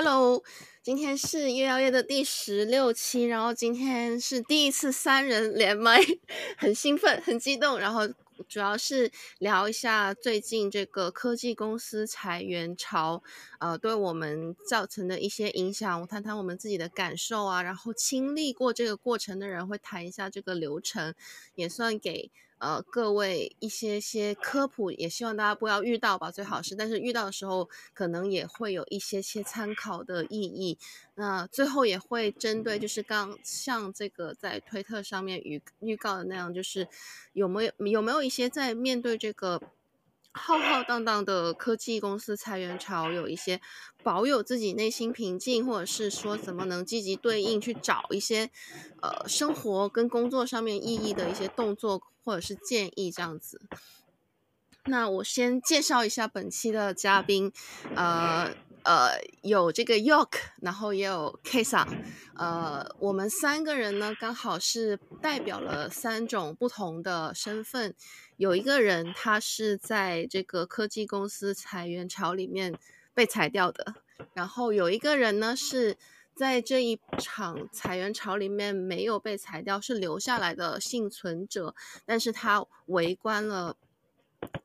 Hello，今天是月曜夜的第十六期，然后今天是第一次三人连麦，很兴奋，很激动，然后主要是聊一下最近这个科技公司裁员潮，呃，对我们造成的一些影响，我谈谈我们自己的感受啊，然后经历过这个过程的人会谈一下这个流程，也算给。呃，各位一些些科普，也希望大家不要遇到吧，最好是。但是遇到的时候，可能也会有一些些参考的意义。那最后也会针对，就是刚像这个在推特上面预预告的那样，就是有没有有没有一些在面对这个浩浩荡荡的科技公司裁员潮，有一些保有自己内心平静，或者是说怎么能积极对应去找一些呃生活跟工作上面意义的一些动作。或者是建议这样子，那我先介绍一下本期的嘉宾，呃呃，有这个 York，然后也有 Kesa，呃，我们三个人呢刚好是代表了三种不同的身份，有一个人他是在这个科技公司裁员潮里面被裁掉的，然后有一个人呢是。在这一场裁员潮里面，没有被裁掉，是留下来的幸存者，但是他围观了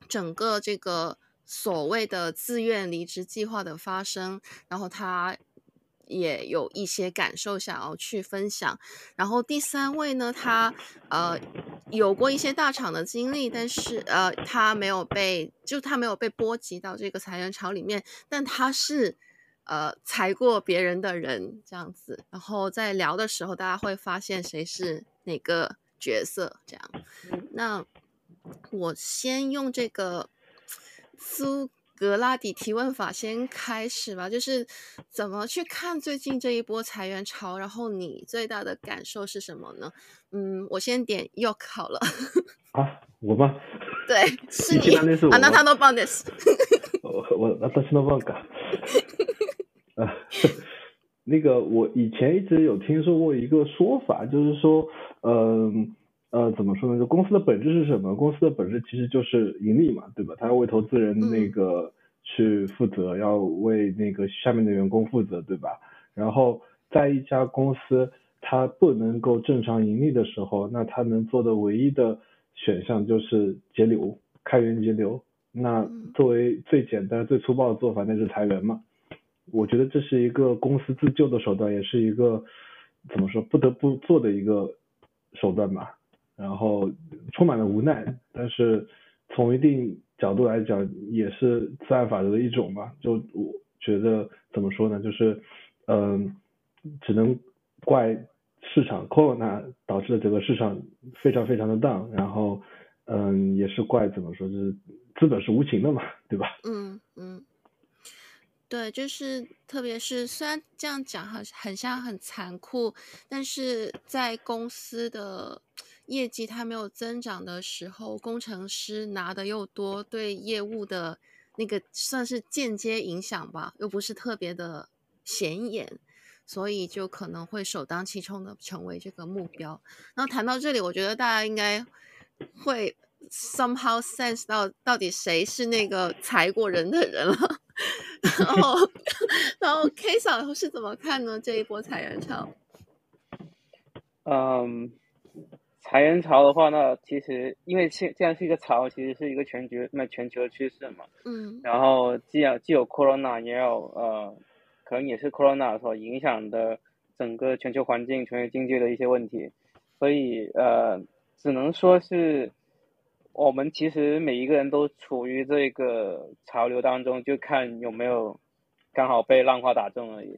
整个这个所谓的自愿离职计划的发生，然后他也有一些感受想要去分享。然后第三位呢，他呃有过一些大厂的经历，但是呃他没有被，就他没有被波及到这个裁员潮里面，但他是。呃，裁过别人的人这样子，然后在聊的时候，大家会发现谁是哪个角色这样。那我先用这个苏格拉底提问法先开始吧，就是怎么去看最近这一波裁员潮，然后你最大的感受是什么呢？嗯，我先点 York 好了。啊，我吗？对，是你。啊，那他都帮的是。我我那他是那帮噶。啊，那个我以前一直有听说过一个说法，就是说，嗯呃，呃，怎么说呢？就公司的本质是什么？公司的本质其实就是盈利嘛，对吧？他要为投资人那个去负责，嗯、要为那个下面的员工负责，对吧？然后在一家公司它不能够正常盈利的时候，那他能做的唯一的选项就是节流，开源节流。那作为最简单、最粗暴的做法，那就是裁员嘛。我觉得这是一个公司自救的手段，也是一个怎么说不得不做的一个手段吧。然后充满了无奈，但是从一定角度来讲，也是自然法则的一种吧。就我觉得怎么说呢，就是嗯，只能怪市场 Corona 导致的整个市场非常非常的 down，然后嗯，也是怪怎么说，就是资本是无情的嘛，对吧？嗯嗯。对，就是特别是虽然这样讲很很像很残酷，但是在公司的业绩它没有增长的时候，工程师拿的又多，对业务的那个算是间接影响吧，又不是特别的显眼，所以就可能会首当其冲的成为这个目标。然后谈到这里，我觉得大家应该会 somehow sense 到到底谁是那个裁过人的人了。然后，然后 K 嫂是怎么看呢？这一波裁员潮？嗯，裁员潮的话那，其实因为现现在是一个潮，其实是一个全局那全球的趋势嘛。嗯。然后既有既有 Corona，也有呃，可能也是 Corona 所影响的整个全球环境、全球经济的一些问题，所以呃，只能说是。我们其实每一个人都处于这个潮流当中，就看有没有刚好被浪花打中而已。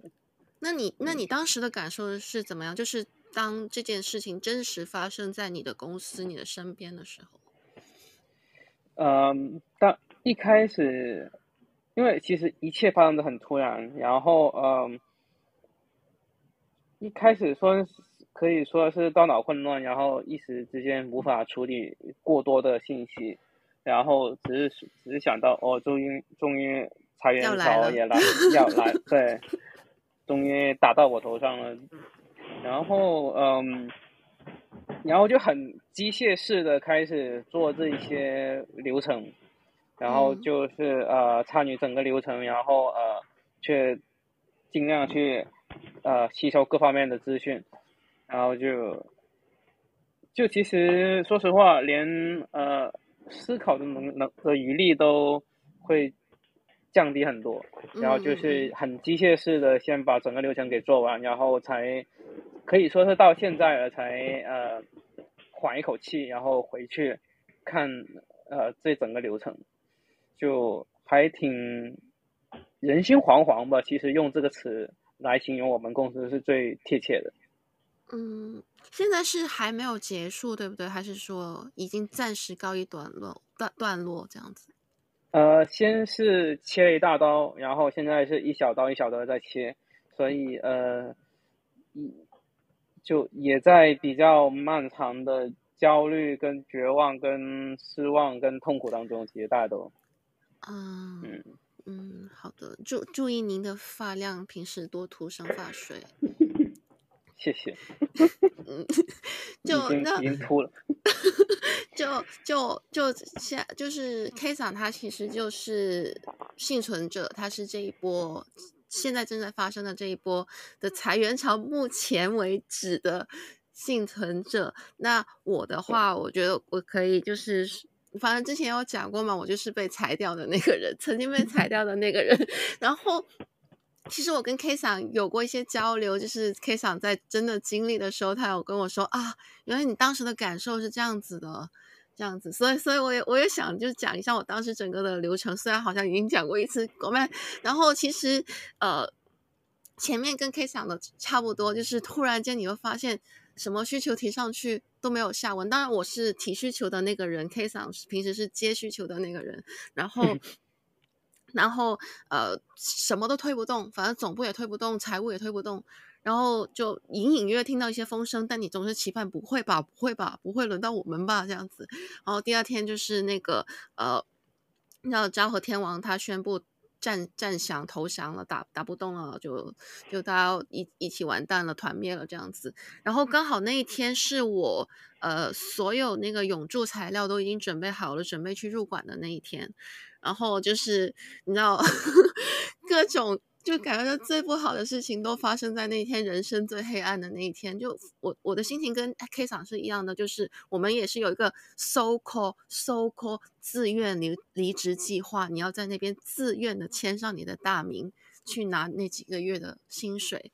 那你那你当时的感受是怎么样？就是当这件事情真实发生在你的公司、你的身边的时候。嗯，当一开始，因为其实一切发生的很突然，然后嗯，一开始说。可以说是大脑混乱，然后一时之间无法处理过多的信息，然后只是只是想到哦，终于终于裁员潮也来要来，对，终于打到我头上了，然后嗯，然后就很机械式的开始做这些流程，然后就是呃参与整个流程，然后呃去尽量去呃吸收各方面的资讯，然后就就其实说实话，连呃思考的能能的余力都会降低很多，然后就是很机械式的先把整个流程给做完，然后才可以说是到现在了才呃缓一口气，然后回去看呃这整个流程，就还挺。人心惶惶吧，其实用这个词来形容我们公司是最贴切的。嗯，现在是还没有结束，对不对？还是说已经暂时告一段落、段段落这样子？呃，先是切了一大刀，然后现在是一小刀一小刀的在切，所以呃，就也在比较漫长的焦虑、跟绝望、跟失望、跟痛苦当中，其实大家都，嗯。嗯嗯，好的，注注意您的发量，平时多涂生发水。谢谢。嗯，就那已经秃了。就就就现就是 K 桑，他其实就是幸存者，他是这一波现在正在发生的这一波的裁员潮，目前为止的幸存者。那我的话，我觉得我可以就是。反正之前有讲过嘛，我就是被裁掉的那个人，曾经被裁掉的那个人。然后，其实我跟 K 桑有过一些交流，就是 K 桑在真的经历的时候，他有跟我说啊，原来你当时的感受是这样子的，这样子。所以，所以我也我也想就讲一下我当时整个的流程，虽然好像已经讲过一次，狗妹。然后其实呃，前面跟 K 桑的差不多，就是突然间你会发现。什么需求提上去都没有下文，当然我是提需求的那个人，K 桑平时是接需求的那个人，然后，然后呃什么都推不动，反正总部也推不动，财务也推不动，然后就隐隐约约听到一些风声，但你总是期盼不会吧，不会吧，不会轮到我们吧这样子，然后第二天就是那个呃，那昭和天王他宣布。战战降投降了，打打不动了，就就大家一一起完蛋了，团灭了这样子。然后刚好那一天是我呃所有那个永驻材料都已经准备好了，准备去入馆的那一天。然后就是你知道 各种。就感觉到最不好的事情都发生在那一天，人生最黑暗的那一天。就我我的心情跟 K 长是一样的，就是我们也是有一个 so call so call 自愿离离职计划，你要在那边自愿的签上你的大名，去拿那几个月的薪水，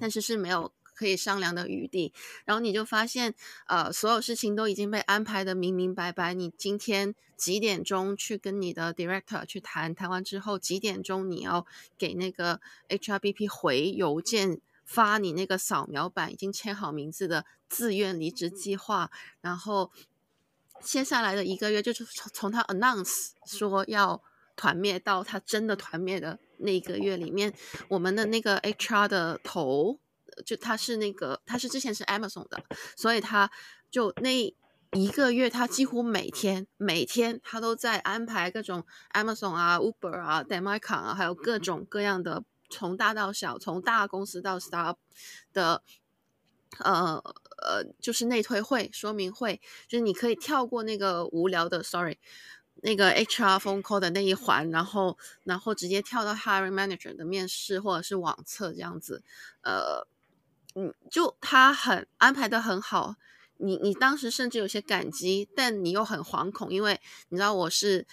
但是是没有。可以商量的余地，然后你就发现，呃，所有事情都已经被安排的明明白白。你今天几点钟去跟你的 director 去谈，谈完之后几点钟你要给那个 HRBP 回邮件发你那个扫描版已经签好名字的自愿离职计划，然后接下来的一个月就是从从他 announce 说要团灭到他真的团灭的那一个月里面，我们的那个 HR 的头。就他是那个，他是之前是 Amazon 的，所以他就那一个月，他几乎每天每天他都在安排各种 Amazon 啊、Uber 啊、Demae 啊，还有各种各样的从大到小，从大公司到 Start 的，呃呃，就是内推会、说明会，就是你可以跳过那个无聊的，sorry，那个 HR phone call 的那一环，然后然后直接跳到 Hiring Manager 的面试或者是网测这样子，呃。嗯，就他很安排的很好，你你当时甚至有些感激，但你又很惶恐，因为你知道我是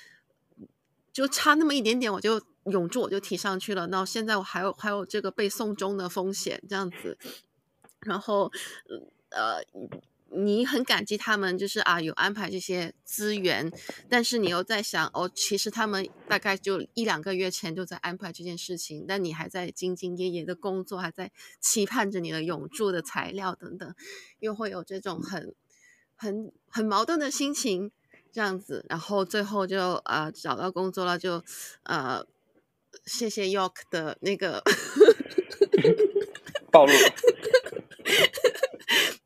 就差那么一点点，我就永住我就提上去了，那现在我还有还有这个被送终的风险这样子，然后呃。你很感激他们，就是啊有安排这些资源，但是你又在想，哦，其实他们大概就一两个月前就在安排这件事情，但你还在兢兢业业的工作，还在期盼着你的永驻的材料等等，又会有这种很很很矛盾的心情，这样子，然后最后就啊、呃、找到工作了，就呃谢谢 York 的那个 暴露。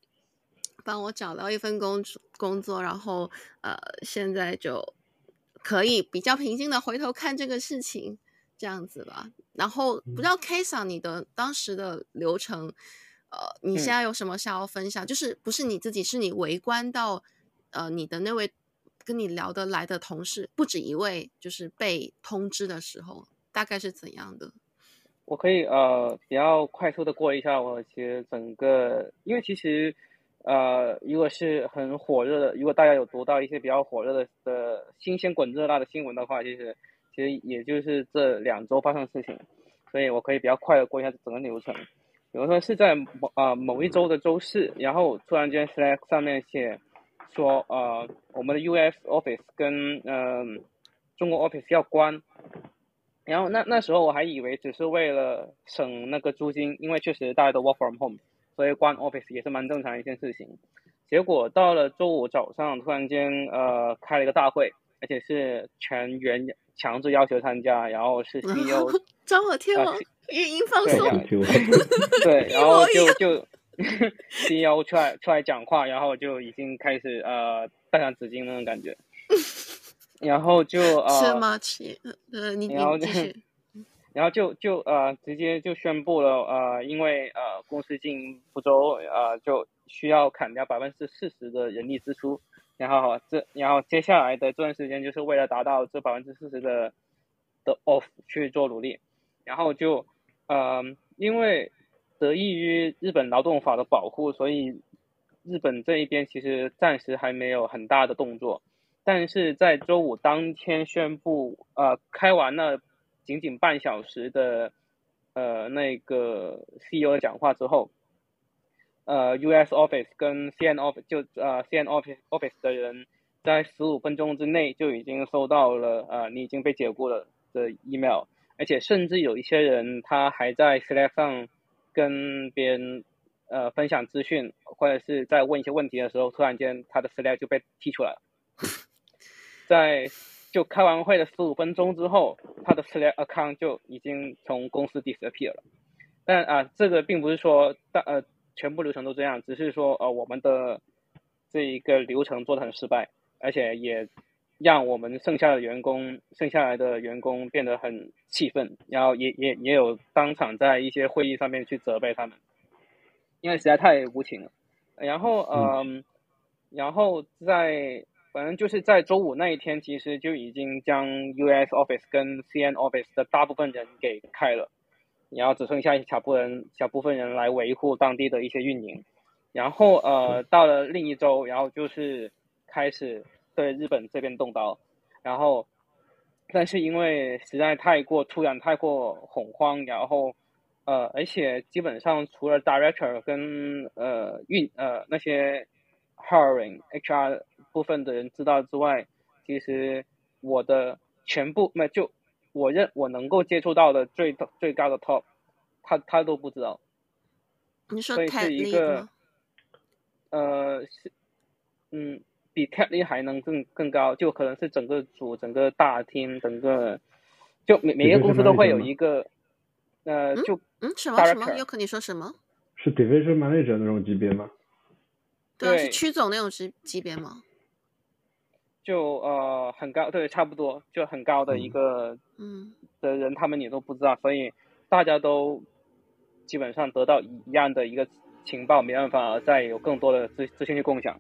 帮我找到一份工工作，然后呃，现在就可以比较平静的回头看这个事情，这样子吧。然后不知道 K 桑你的当时的流程，呃，你现在有什么想要分享？嗯、就是不是你自己，是你围观到呃你的那位跟你聊得来的同事不止一位，就是被通知的时候，大概是怎样的？我可以呃比较快速的过一下我其实整个，因为其实呃如果是很火热的，如果大家有读到一些比较火热的的新鲜滚热辣的新闻的话，其实其实也就是这两周发生的事情，所以我可以比较快的过一下整个流程。比如说是在某啊、呃、某一周的周四，然后突然间 Slack 上面写说呃我们的 US Office 跟嗯、呃、中国 Office 要关。然后那那时候我还以为只是为了省那个租金，因为确实大家都 work from home，所以关 office 也是蛮正常的一件事情。结果到了周五早上，突然间呃开了一个大会，而且是全员强制要求参加，然后是 CEO 张我天王，语音放松，对，然后就就 CEO 出来出来讲话，然后就已经开始呃带上纸巾那种感觉。然后就呃，吃吗？吃，呃，你然后就，然后就就呃，直接就宣布了呃，因为呃公司经营不周，呃，就需要砍掉百分之四十的人力支出。然后这，然后接下来的这段时间就是为了达到这百分之四十的的 off 去做努力。然后就呃，因为得益于日本劳动法的保护，所以日本这一边其实暂时还没有很大的动作。但是在周五当天宣布，呃，开完了仅仅半小时的，呃，那个 CEO 的讲话之后，呃，US Office 跟 CN Office 就呃 CN Office Office 的人在十五分钟之内就已经收到了呃你已经被解雇了的 email，而且甚至有一些人他还在 Slack 上跟别人呃分享资讯，或者是在问一些问题的时候，突然间他的 Slack 就被踢出来了。在就开完会的十五分钟之后，他的 Slack account 就已经从公司 disappear 了。但啊、呃，这个并不是说大呃全部流程都这样，只是说呃我们的这一个流程做得很失败，而且也让我们剩下的员工剩下来的员工变得很气愤，然后也也也有当场在一些会议上面去责备他们，因为实在太无情了。然后嗯、呃嗯，然后在。反正就是在周五那一天，其实就已经将 US Office 跟 CN Office 的大部分人给开了，然后只剩下一小部分人，小部分人来维护当地的一些运营。然后呃，到了另一周，然后就是开始对日本这边动刀。然后，但是因为实在太过突然，太过恐慌，然后呃，而且基本上除了 Director 跟呃运呃那些 Hiring HR。部分的人知道之外，其实我的全部没就我认我能够接触到的最最高的 top，他他都不知道。你说所以是一个，呃是嗯比 tech lead 还能更更高，就可能是整个组整个大厅整个就每每个公司都会有一个，呃就嗯什么什么？又可你说什么？是 division manager 那种级别吗？对，是区总那种级级别吗？就呃很高，对，差不多就很高的一个嗯的人，他们也都不知道，所以大家都基本上得到一样的一个情报，没办法再有更多的资资讯去共享。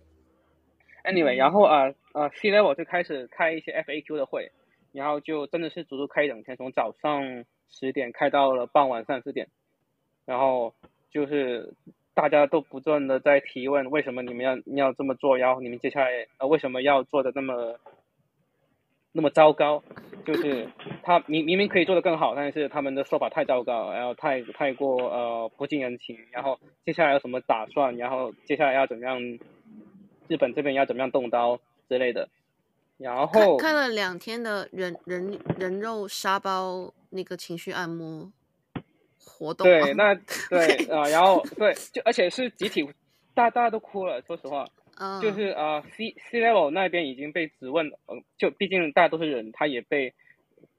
Anyway，然后啊啊 C level 就开始开一些 FAQ 的会，然后就真的是足足开一整天，从早上十点开到了傍晚三四点，然后就是。大家都不断的在提问，为什么你们要要这么做？然后你们接下来呃为什么要做的那么那么糟糕？就是他明明明可以做得更好，但是他们的说法太糟糕，然后太太过呃不近人情。然后接下来有什么打算？然后接下来要怎么样？日本这边要怎么样动刀之类的？然后看了两天的人人人肉沙包那个情绪按摩。活动对，那 对啊、呃，然后对，就而且是集体，大大家都哭了。说实话，嗯、就是啊、呃、，C C level 那边已经被质问，嗯、呃，就毕竟大家都是人，他也被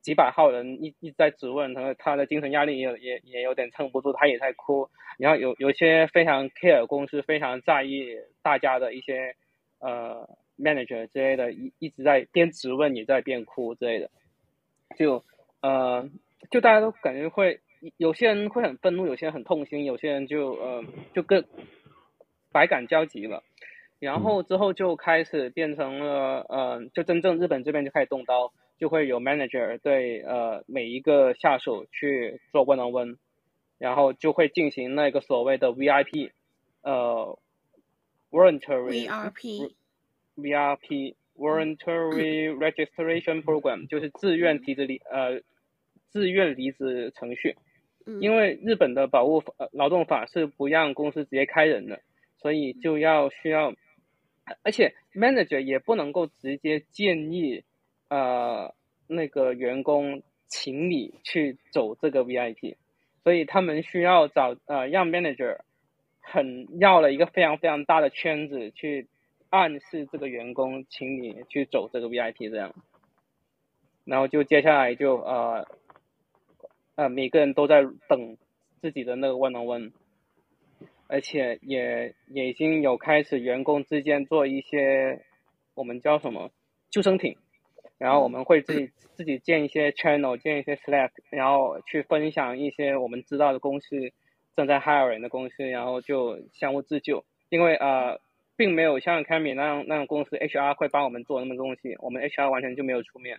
几百号人一一直在质问，他他的精神压力也也也有点撑不住，他也在哭。然后有有些非常 care 公司，非常在意大家的一些呃 manager 之类的，一一直在边质问也在边哭之类的，就呃，就大家都感觉会。有些人会很愤怒，有些人很痛心，有些人就呃就更百感交集了。然后之后就开始变成了呃，就真正日本这边就开始动刀，就会有 manager 对呃每一个下属去做 one on one，然后就会进行那个所谓的 VIP，呃，voluntary VRP，VIP，voluntary registration program 就是自愿提职离呃自愿离职程序。因为日本的保护法呃劳动法是不让公司直接开人的，所以就要需要，而且 manager 也不能够直接建议，呃那个员工请你去走这个 VIP，所以他们需要找呃让 manager 很绕了一个非常非常大的圈子去暗示这个员工请你去走这个 VIP 这样，然后就接下来就呃。呃，每个人都在等自己的那个 one on one，而且也也已经有开始员工之间做一些我们叫什么救生艇，然后我们会自己自己建一些 channel，建一些 Slack，然后去分享一些我们知道的公司正在 hiring 的公司，然后就相互自救。因为呃，并没有像 Cammy 那样那种公司 HR 会帮我们做那么多东西，我们 HR 完全就没有出面，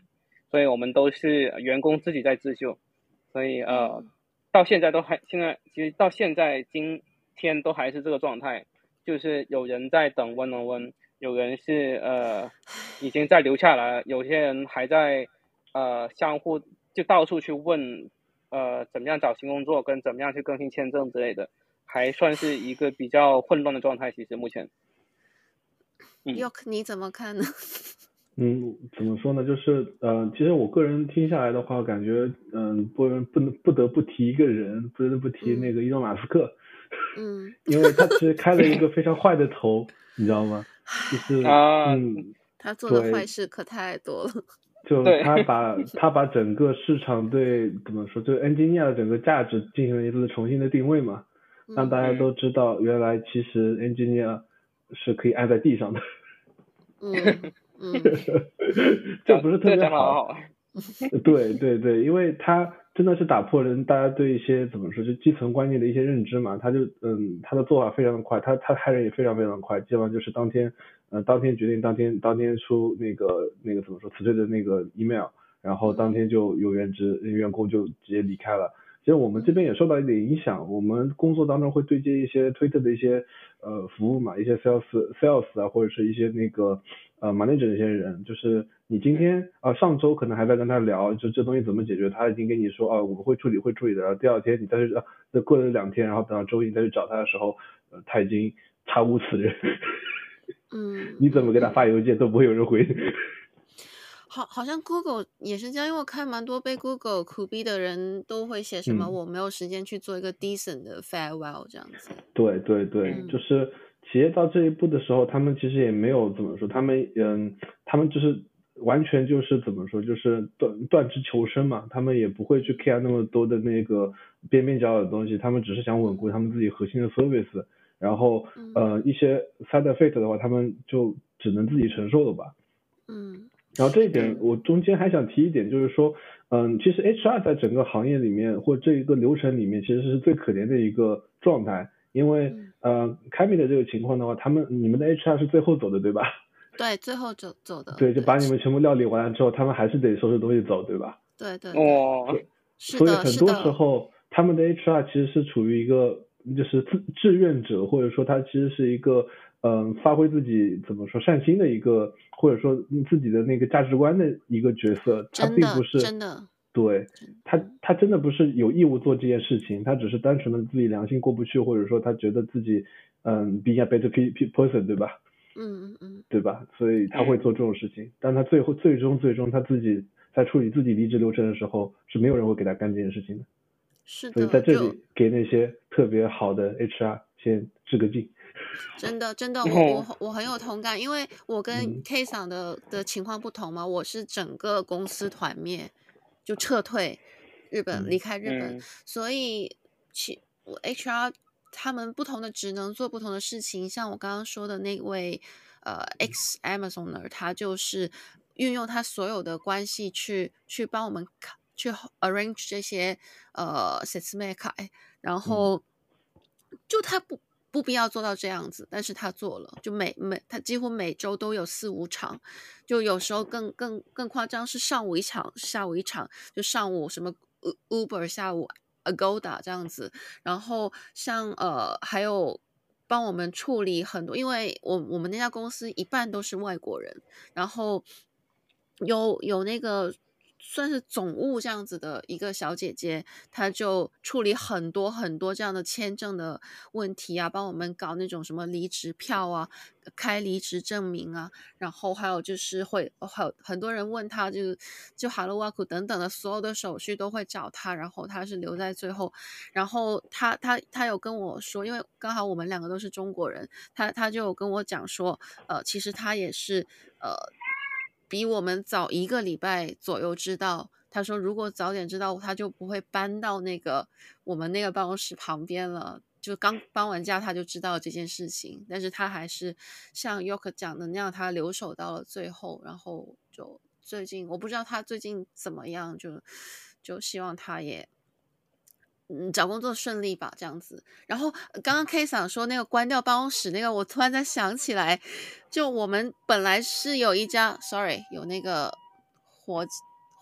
所以我们都是员工自己在自救。所以呃，到现在都还现在其实到现在今天都还是这个状态，就是有人在等 one on one，有人是呃已经在留下来，有些人还在呃相互就到处去问呃怎么样找新工作跟怎么样去更新签证之类的，还算是一个比较混乱的状态。其实目前，嗯你怎么看呢？嗯，怎么说呢？就是呃，其实我个人听下来的话，感觉嗯、呃，不不能不得不提一个人，不得不提那个伊隆马斯克。嗯。因为他其实开了一个非常坏的头，你知道吗？就是嗯，他做的坏事可太多了。就他把 他把整个市场对怎么说，就 engineer 的整个价值进行了一次重新的定位嘛，让大家都知道原来其实 engineer 是可以按在地上的。嗯。嗯，这不是特别好。对对对，因为他真的是打破人大家对一些怎么说就基层观念的一些认知嘛。他就嗯，他的做法非常的快，他他害人也非常非常的快，基本上就是当天呃当天决定，当天当天出那个那个怎么说辞退的那个 email，然后当天就有原职员工就直接离开了。其实我们这边也受到一点影响，我们工作当中会对接一些推特的一些呃服务嘛，一些 sales sales 啊，或者是一些那个呃 manager 的一些人，就是你今天啊、呃、上周可能还在跟他聊，就这东西怎么解决，他已经跟你说啊我们会处理会处理的，然后第二天你再去啊再过了两天，然后等到周一你再去找他的时候，呃他已经查无此人，嗯，你怎么给他发邮件都不会有人回。好，好像 Google 也是这样，因为我看蛮多被 Google 苦逼的人都会写什么、嗯、我没有时间去做一个 decent 的 farewell 这样子。对对对，嗯、就是企业到这一步的时候，他们其实也没有怎么说，他们嗯，他们就是完全就是怎么说，就是断断职求生嘛，他们也不会去 care 那么多的那个边边角角的东西，他们只是想稳固他们自己核心的 service，然后、嗯、呃一些 side effect 的话，他们就只能自己承受了吧。嗯。然后这一点，我中间还想提一点，就是说，嗯，其实 HR 在整个行业里面或这一个流程里面，其实是最可怜的一个状态，因为，呃，Cammy 的这个情况的话，他们你们的 HR 是最后走的，对吧？对，最后走走的。对，就把你们全部料理完了之后，他们还是得收拾东西走，对吧？对对。哦。所以很多时候，他们的 HR 其实是处于一个就是志志愿者，或者说他其实是一个。嗯，发挥自己怎么说善心的一个，或者说自己的那个价值观的一个角色，他并不是真的，对他，他真的不是有义务做这件事情，他只是单纯的自己良心过不去，或者说他觉得自己嗯，be a better person，对吧？嗯嗯嗯，对吧？所以他会做这种事情，但他最后最终最终他自己在处理自己离职流程的时候，是没有人会给他干这件事情的。是的，所以在这里给那些特别好的 HR 先致个敬。真的，真的，我我我很有同感，因为我跟 K 桑的的情况不同嘛，我是整个公司团灭，就撤退日本，离开日本，所以其我 HR 他们不同的职能做不同的事情，像我刚刚说的那位呃 ex Amazoner，他就是运用他所有的关系去去帮我们去 arrange 这些呃 s e t s m a k，然后就他不。不必要做到这样子，但是他做了，就每每他几乎每周都有四五场，就有时候更更更夸张是上午一场，下午一场，就上午什么 Uber，下午 Agoda 这样子，然后像呃还有帮我们处理很多，因为我我们那家公司一半都是外国人，然后有有那个。算是总务这样子的一个小姐姐，她就处理很多很多这样的签证的问题啊，帮我们搞那种什么离职票啊、开离职证明啊，然后还有就是会很很多人问她，就就哈喽哇库等等的所有的手续都会找她，然后她是留在最后，然后她她她有跟我说，因为刚好我们两个都是中国人，她她就有跟我讲说，呃，其实她也是呃。比我们早一个礼拜左右知道，他说如果早点知道，他就不会搬到那个我们那个办公室旁边了。就刚搬完家，他就知道这件事情，但是他还是像 York 讲的那样，他留守到了最后。然后就最近，我不知道他最近怎么样，就就希望他也。嗯，找工作顺利吧，这样子。然后刚刚 K 想说那个关掉办公室那个，我突然间想起来，就我们本来是有一家，sorry，有那个火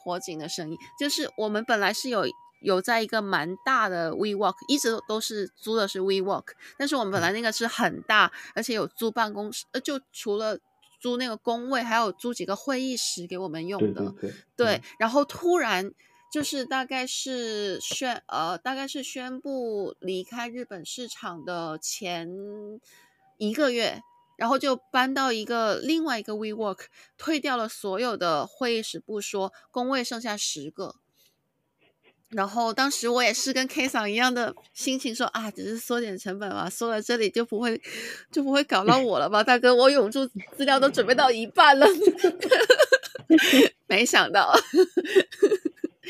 火警的声音，就是我们本来是有有在一个蛮大的 WeWork，一直都是租的是 WeWork，但是我们本来那个是很大，而且有租办公室，呃，就除了租那个工位，还有租几个会议室给我们用的，对，对，对，对，然后突然。就是大概是宣呃，大概是宣布离开日本市场的前一个月，然后就搬到一个另外一个 WeWork，退掉了所有的会议室不说，工位剩下十个。然后当时我也是跟 K 桑一样的心情说，啊，只是缩减成本嘛，缩了这里就不会就不会搞到我了吧，大哥，我永驻资料都准备到一半了，没想到。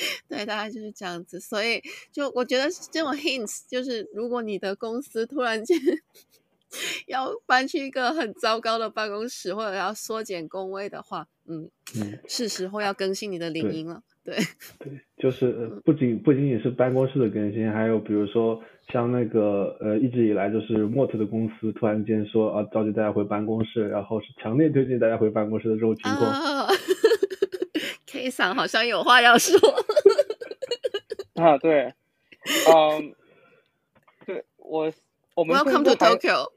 对，大概就是这样子，所以就我觉得这种 hints 就是，如果你的公司突然间 要搬去一个很糟糕的办公室，或者要缩减工位的话，嗯，嗯是时候要更新你的领英了。对，对，就是不仅不仅仅是办公室的更新，还有比如说像那个呃，一直以来就是 Mott 的公司突然间说啊，召集大家回办公室，然后是强烈推荐大家回办公室的这种情况。啊 K 桑好像有话要说啊，对，嗯，对我我们 Welcome to Tokyo，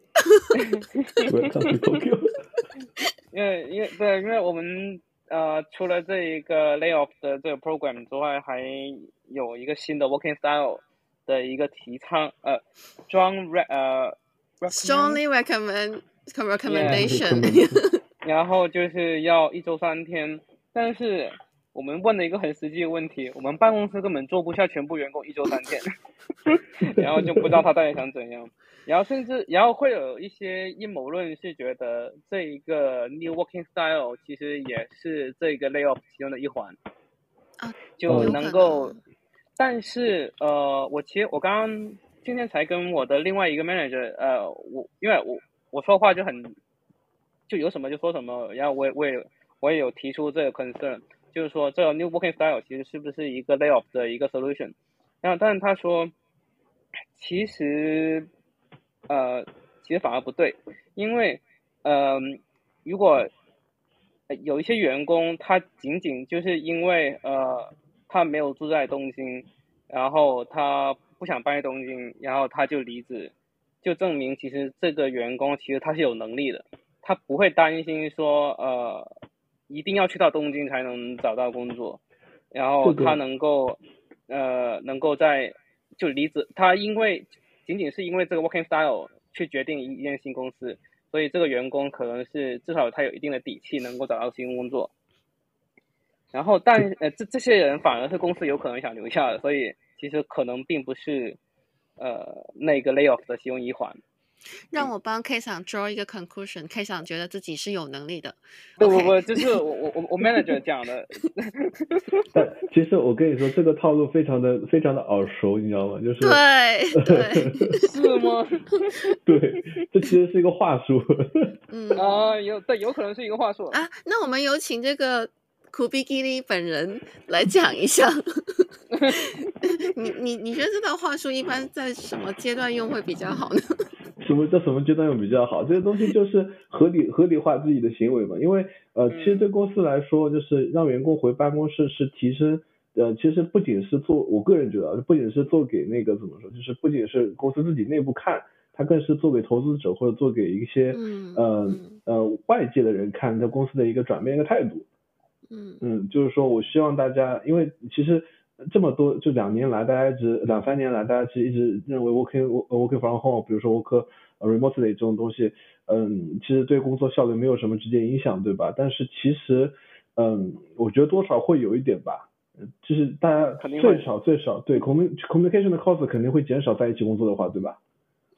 因为因为对，因为我们呃除了这一个 layoff 的这个 program 之外，还有一个新的 working style 的一个提倡，呃，strong re 呃 strongly recommend recommendation. 然后就是要一周三天，但是。我们问了一个很实际的问题，我们办公室根本坐不下全部员工一周三天，然后就不知道他到底想怎样，然后甚至然后会有一些阴谋论是觉得这一个 new working style 其实也是这个 layoff 其中的一环，就能够，但是呃，我其实我刚刚今天才跟我的另外一个 manager，呃，我因为我我说话就很就有什么就说什么，然后我也我也我也有提出这个 concern。就是说，这个 new working style 其实是不是一个 layoff 的一个 solution？然后，但是他说，其实，呃，其实反而不对，因为，呃，如果有一些员工他仅仅就是因为呃他没有住在东京，然后他不想搬去东京，然后他就离职，就证明其实这个员工其实他是有能力的，他不会担心说呃。一定要去到东京才能找到工作，然后他能够，呃，能够在就离职，他因为仅仅是因为这个 working style 去决定一间新公司，所以这个员工可能是至少他有一定的底气能够找到新工作，然后但呃这这些人反而是公司有可能想留下的，所以其实可能并不是呃那个 layoff 的其中一环。让我帮 K 桑 draw 一个 conclusion，K 桑觉得自己是有能力的。不不不，就是我我我我 manager 讲的。但其实我跟你说，这个套路非常的非常的耳熟，你知道吗？就是对对，是吗？对，这其实是一个话术。嗯啊，有对，有可能是一个话术啊。那我们有请这个苦逼基尼本人来讲一下。你你你觉得这套话术一般在什么阶段用会比较好呢？什么叫什么阶段用比较好？这些东西就是合理合理化自己的行为嘛。因为呃，其实对公司来说，就是让员工回办公室是提升呃，其实不仅是做，我个人觉得不仅是做给那个怎么说，就是不仅是公司自己内部看，它更是做给投资者或者做给一些呃呃外界的人看，这公司的一个转变一个态度。嗯嗯，就是说我希望大家，因为其实。这么多就两年来，大家一直两三年来，大家其实一直认为 working working from home，比如说 work remotely 这种东西，嗯，其实对工作效率没有什么直接影响，对吧？但是其实，嗯，我觉得多少会有一点吧。就是大家最少最少对 communication 的 cost 肯定会减少在一起工作的话，对吧？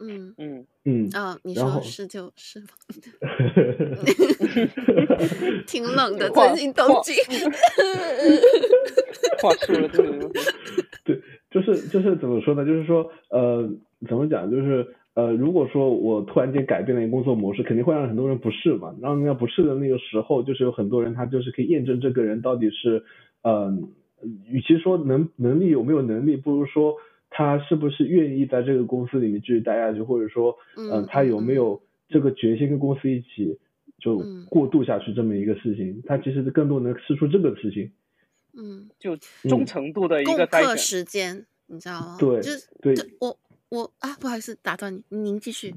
嗯嗯嗯。啊，你说是就是吧。挺冷的，最近东京。话说了这个，对，就是就是怎么说呢？就是说，呃，怎么讲？就是呃，如果说我突然间改变了一个工作模式，肯定会让很多人不适嘛。让人家不适的那个时候，就是有很多人他就是可以验证这个人到底是，嗯、呃，与其说能能力有没有能力，不如说他是不是愿意在这个公司里面继续待下去，或者说，呃、嗯，他有没有这个决心跟公司一起就过渡下去这么一个事情。他其实更多能试出这个事情。嗯，就忠诚度的一个共克时间，你知道吗？对，就是对，我我啊，不好意思打断你，您继续。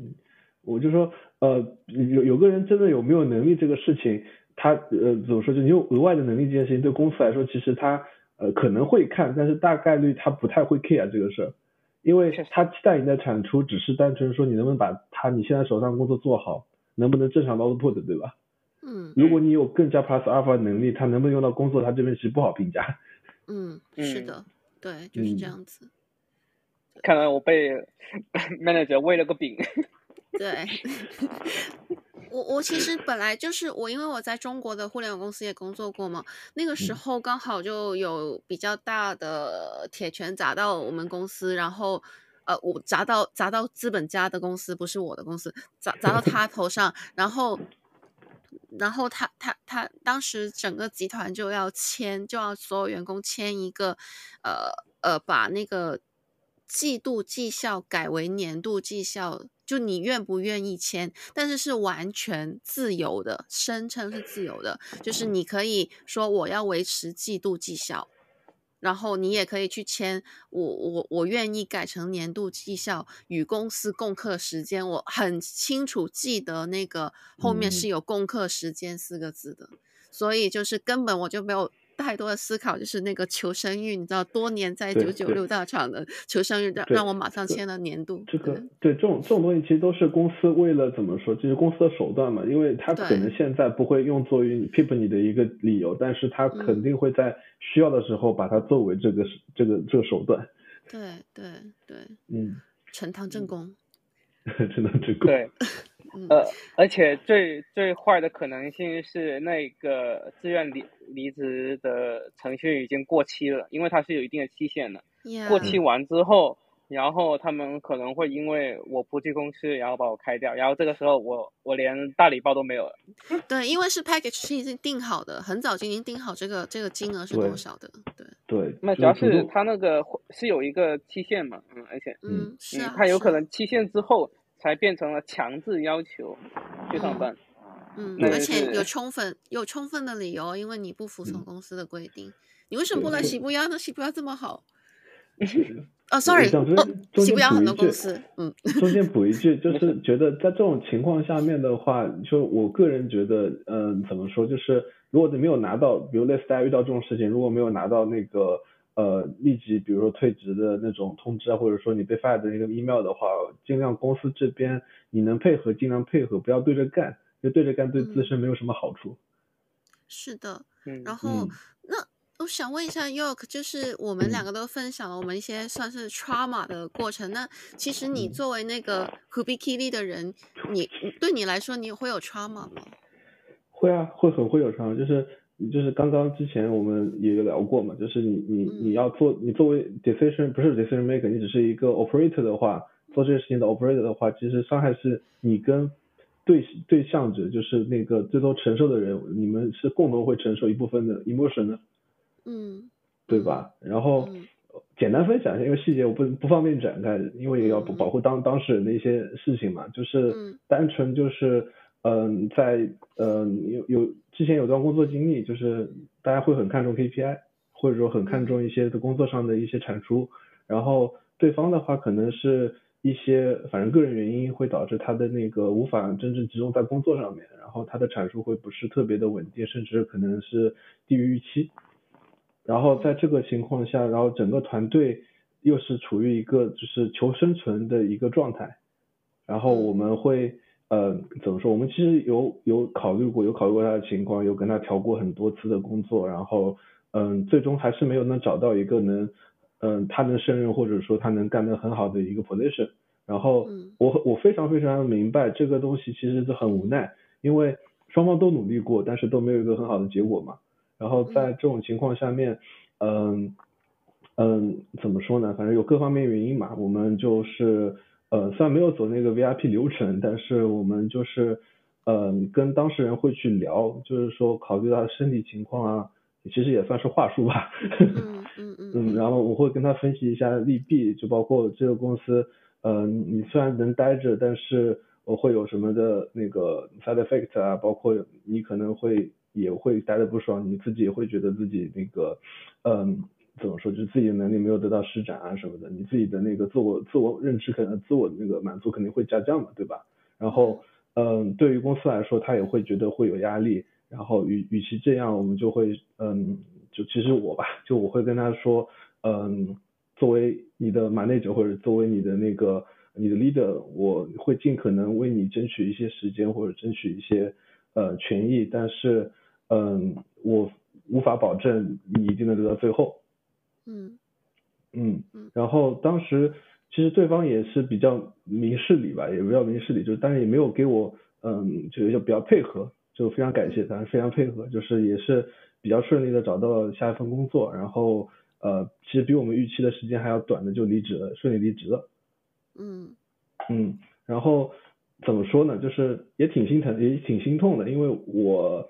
我就说，呃，有有个人真的有没有能力这个事情，他呃怎么说？就你有额外的能力这件事情，对公司来说，其实他呃可能会看，但是大概率他不太会 care 这个事儿，因为他期待你的产出只是单纯说你能不能把他你现在手上工作做好，能不能正常 output，对吧？嗯，如果你有更加 plus alpha 的能力，他能不能用到工作，他这边其实不好评价。嗯，是的，对，就是这样子。嗯、看来我被 manager 喂了个饼。对，我我其实本来就是我，因为我在中国的互联网公司也工作过嘛，那个时候刚好就有比较大的铁拳砸到我们公司，然后呃，我砸到砸到资本家的公司，不是我的公司，砸砸到他头上，然后。然后他他他当时整个集团就要签，就要所有员工签一个，呃呃，把那个季度绩效改为年度绩效，就你愿不愿意签？但是是完全自由的，声称是自由的，就是你可以说我要维持季度绩效。然后你也可以去签，我我我愿意改成年度绩效与公司共克时间。我很清楚记得那个后面是有“共克时间”四个字的，嗯，所以就是根本我就没有。太多的思考，就是那个求生欲，你知道，多年在九九六大厂的求生欲，让让我马上签了年度。这个对这种这种东西，其实都是公司为了怎么说，就是公司的手段嘛，因为他可能现在不会用作于你 keep 你的一个理由，但是他肯定会在需要的时候把它作为这个这个这个手段。对对对，嗯，呈堂证供。呈堂证供。对。呃，而且最最坏的可能性是那个自愿离离职的程序已经过期了，因为它是有一定的期限的。Yeah. 过期完之后，然后他们可能会因为我不去公司，然后把我开掉，然后这个时候我我连大礼包都没有了。对，因为是 package 是已经定好的，很早就已经定好这个这个金额是多少的。对对，那主要是他那个是有一个期限嘛，嗯，而且嗯是啊，他有可能期限之后。才变成了强制要求去上班，嗯，嗯，而且有充分有充分的理由，因为你不服从公司的规定，嗯、你为什么不来西部亚呢？西部亚这么好，哦，sorry，哦，西部亚很多公司，嗯，中间补一句，就是觉得在这种情况下面的话，就我个人觉得，嗯、呃，怎么说，就是如果你没有拿到，比如类似大家遇到这种事情，如果没有拿到那个。呃，立即比如说退职的那种通知啊，或者说你被 fire 的那个 email 的话，尽量公司这边你能配合尽量配合，不要对着干，因为对着干对自身没有什么好处。嗯、是的，然后、嗯、那我想问一下 York，就是我们两个都分享了我们一些算是 trauma 的过程，嗯、那其实你作为那个 Kubikili 的人，你对你来说你会有 trauma 吗？会啊，会很会有 trauma，就是。就是刚刚之前我们也有聊过嘛，就是你你你要做，你作为 decision 不是 decision maker，你只是一个 operator 的话，做这个事情的 operator 的话，其实伤害是你跟对对象者，就是那个最终承受的人，你们是共同会承受一部分的 emotion 的，嗯，对吧？然后简单分享一下，因为细节我不不方便展开，因为也要保护当当事人的一些事情嘛，就是单纯就是嗯、在呃有有之前有段工作经历，就是大家会很看重 KPI，或者说很看重一些的工作上的一些产出，然后对方的话可能是一些反正个人原因会导致他的那个无法真正集中在工作上面，然后他的产出会不是特别的稳定，甚至可能是低于预期。然后在这个情况下，然后整个团队又是处于一个就是求生存的一个状态，然后我们会呃怎么说？我们其实有有考虑过，有考虑过他的情况，有跟他调过很多次的工作，然后嗯，最终还是没有能找到一个能嗯他能胜任或者说他能干得很好的一个 position。然后我我非常非常明白这个东西其实是很无奈，因为双方都努力过，但是都没有一个很好的结果嘛。然后在这种情况下面，嗯嗯，怎么说呢？反正有各方面原因嘛。我们就是呃，虽然没有走那个 VIP 流程，但是我们就是嗯，跟当事人会去聊，就是说考虑到身体情况啊，其实也算是话术吧。嗯嗯嗯。嗯，然后我会跟他分析一下利弊，就包括这个公司，嗯，你虽然能待着，但是我会有什么的那个 side effect 啊，包括你可能会。也会待的不爽，你自己也会觉得自己那个，嗯，怎么说，就是自己的能力没有得到施展啊什么的，你自己的那个自我自我认知可能自我的那个满足肯定会下降嘛，对吧？然后，嗯，对于公司来说，他也会觉得会有压力。然后与与其这样，我们就会，嗯，就其实我吧，就我会跟他说，嗯，作为你的 manager 或者作为你的那个你的 leader，我会尽可能为你争取一些时间或者争取一些呃权益，但是。嗯，我无法保证你一定能得到最后。嗯嗯，然后当时其实对方也是比较明事理吧，也比较明事理，就是但是也没有给我，嗯，就就比较配合，就非常感谢他，非常配合，就是也是比较顺利的找到了下一份工作，然后呃，其实比我们预期的时间还要短的就离职了，顺利离职了。嗯嗯，然后怎么说呢，就是也挺心疼，也挺心痛的，因为我。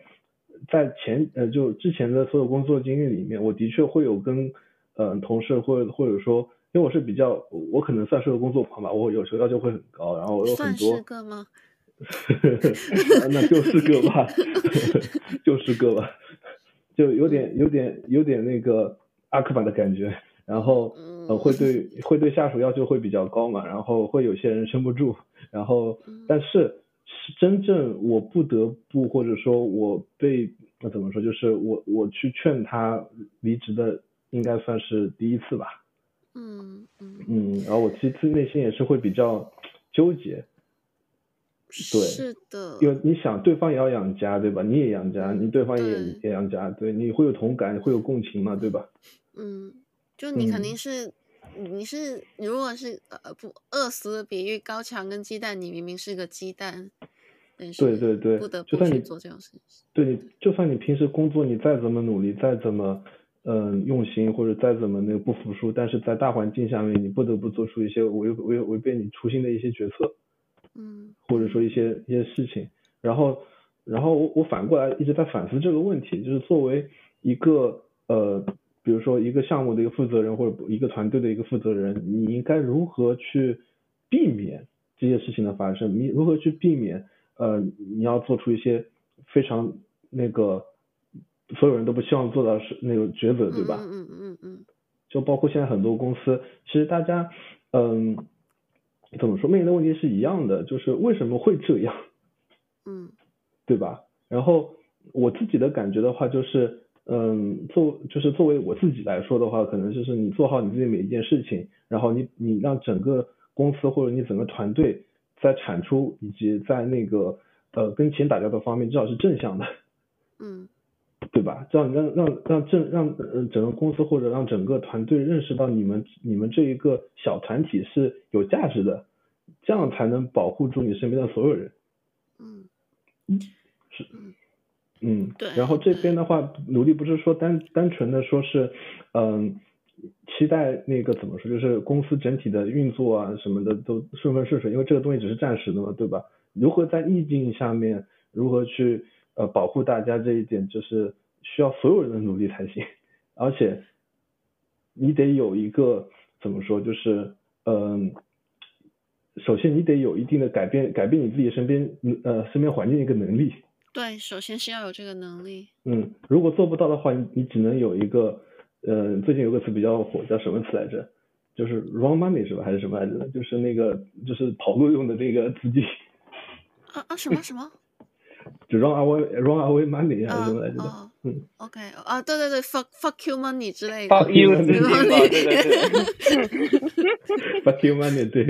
在前呃就之前的所有工作经历里面，我的确会有跟呃同事或者或者说，因为我是比较我可能算是个工作狂吧，我有时候要求会很高，然后我有很多。算是个吗？那就是个吧，就是个吧，就有点有点有点那个阿克板的感觉，然后呃会对会对下属要求会比较高嘛，然后会有些人撑不住，然后但是。是真正我不得不或者说我被那怎么说，就是我我去劝他离职的，应该算是第一次吧。嗯嗯嗯，然后我其实内心也是会比较纠结。对，是的。因为你想，对方也要养家，对吧？你也养家，你对方也也养家，对，你会有同感，会有共情嘛，对吧？嗯，就你肯定是。嗯你是如果是呃不饿死的比喻，高墙跟鸡蛋，你明明是个鸡蛋，对对对，不得不去做这种事情。对你，就算你平时工作你再怎么努力，再怎么嗯、呃、用心，或者再怎么那个不服输，但是在大环境下面，你不得不做出一些违违违背你初心的一些决策，嗯，或者说一些一些事情。然后，然后我我反过来一直在反思这个问题，就是作为一个呃。比如说一个项目的一个负责人或者一个团队的一个负责人，你应该如何去避免这些事情的发生？你如何去避免呃你要做出一些非常那个所有人都不希望做到是那个抉择，对吧？嗯嗯嗯嗯。就包括现在很多公司，其实大家嗯怎么说面临的问题是一样的，就是为什么会这样？嗯，对吧？然后我自己的感觉的话就是。嗯，作就是作为我自己来说的话，可能就是你做好你自己每一件事情，然后你你让整个公司或者你整个团队在产出以及在那个呃跟钱打交道方面至少是正向的，嗯，对吧？这样让让让正让呃整个公司或者让整个团队认识到你们你们这一个小团体是有价值的，这样才能保护住你身边的所有人。嗯，是。嗯，对。然后这边的话，努力不是说单单纯的说是，嗯，期待那个怎么说，就是公司整体的运作啊什么的都顺风顺水，因为这个东西只是暂时的嘛，对吧？如何在逆境下面，如何去呃保护大家这一点，就是需要所有人的努力才行。而且，你得有一个怎么说，就是嗯、呃，首先你得有一定的改变改变你自己身边呃身边环境的一个能力。对，首先是要有这个能力。嗯，如果做不到的话，你你只能有一个呃，最近有个词比较火，叫什么词来着？就是 run money 是吧？还是什么来着？就是那个就是跑路用的那个资金。啊啊什么什么？就 run away run away money 还是什么来着？啊、嗯，OK 啊，对对对，fuck fuck you money 之类的。fuck you money，对对对。fuck you money，对。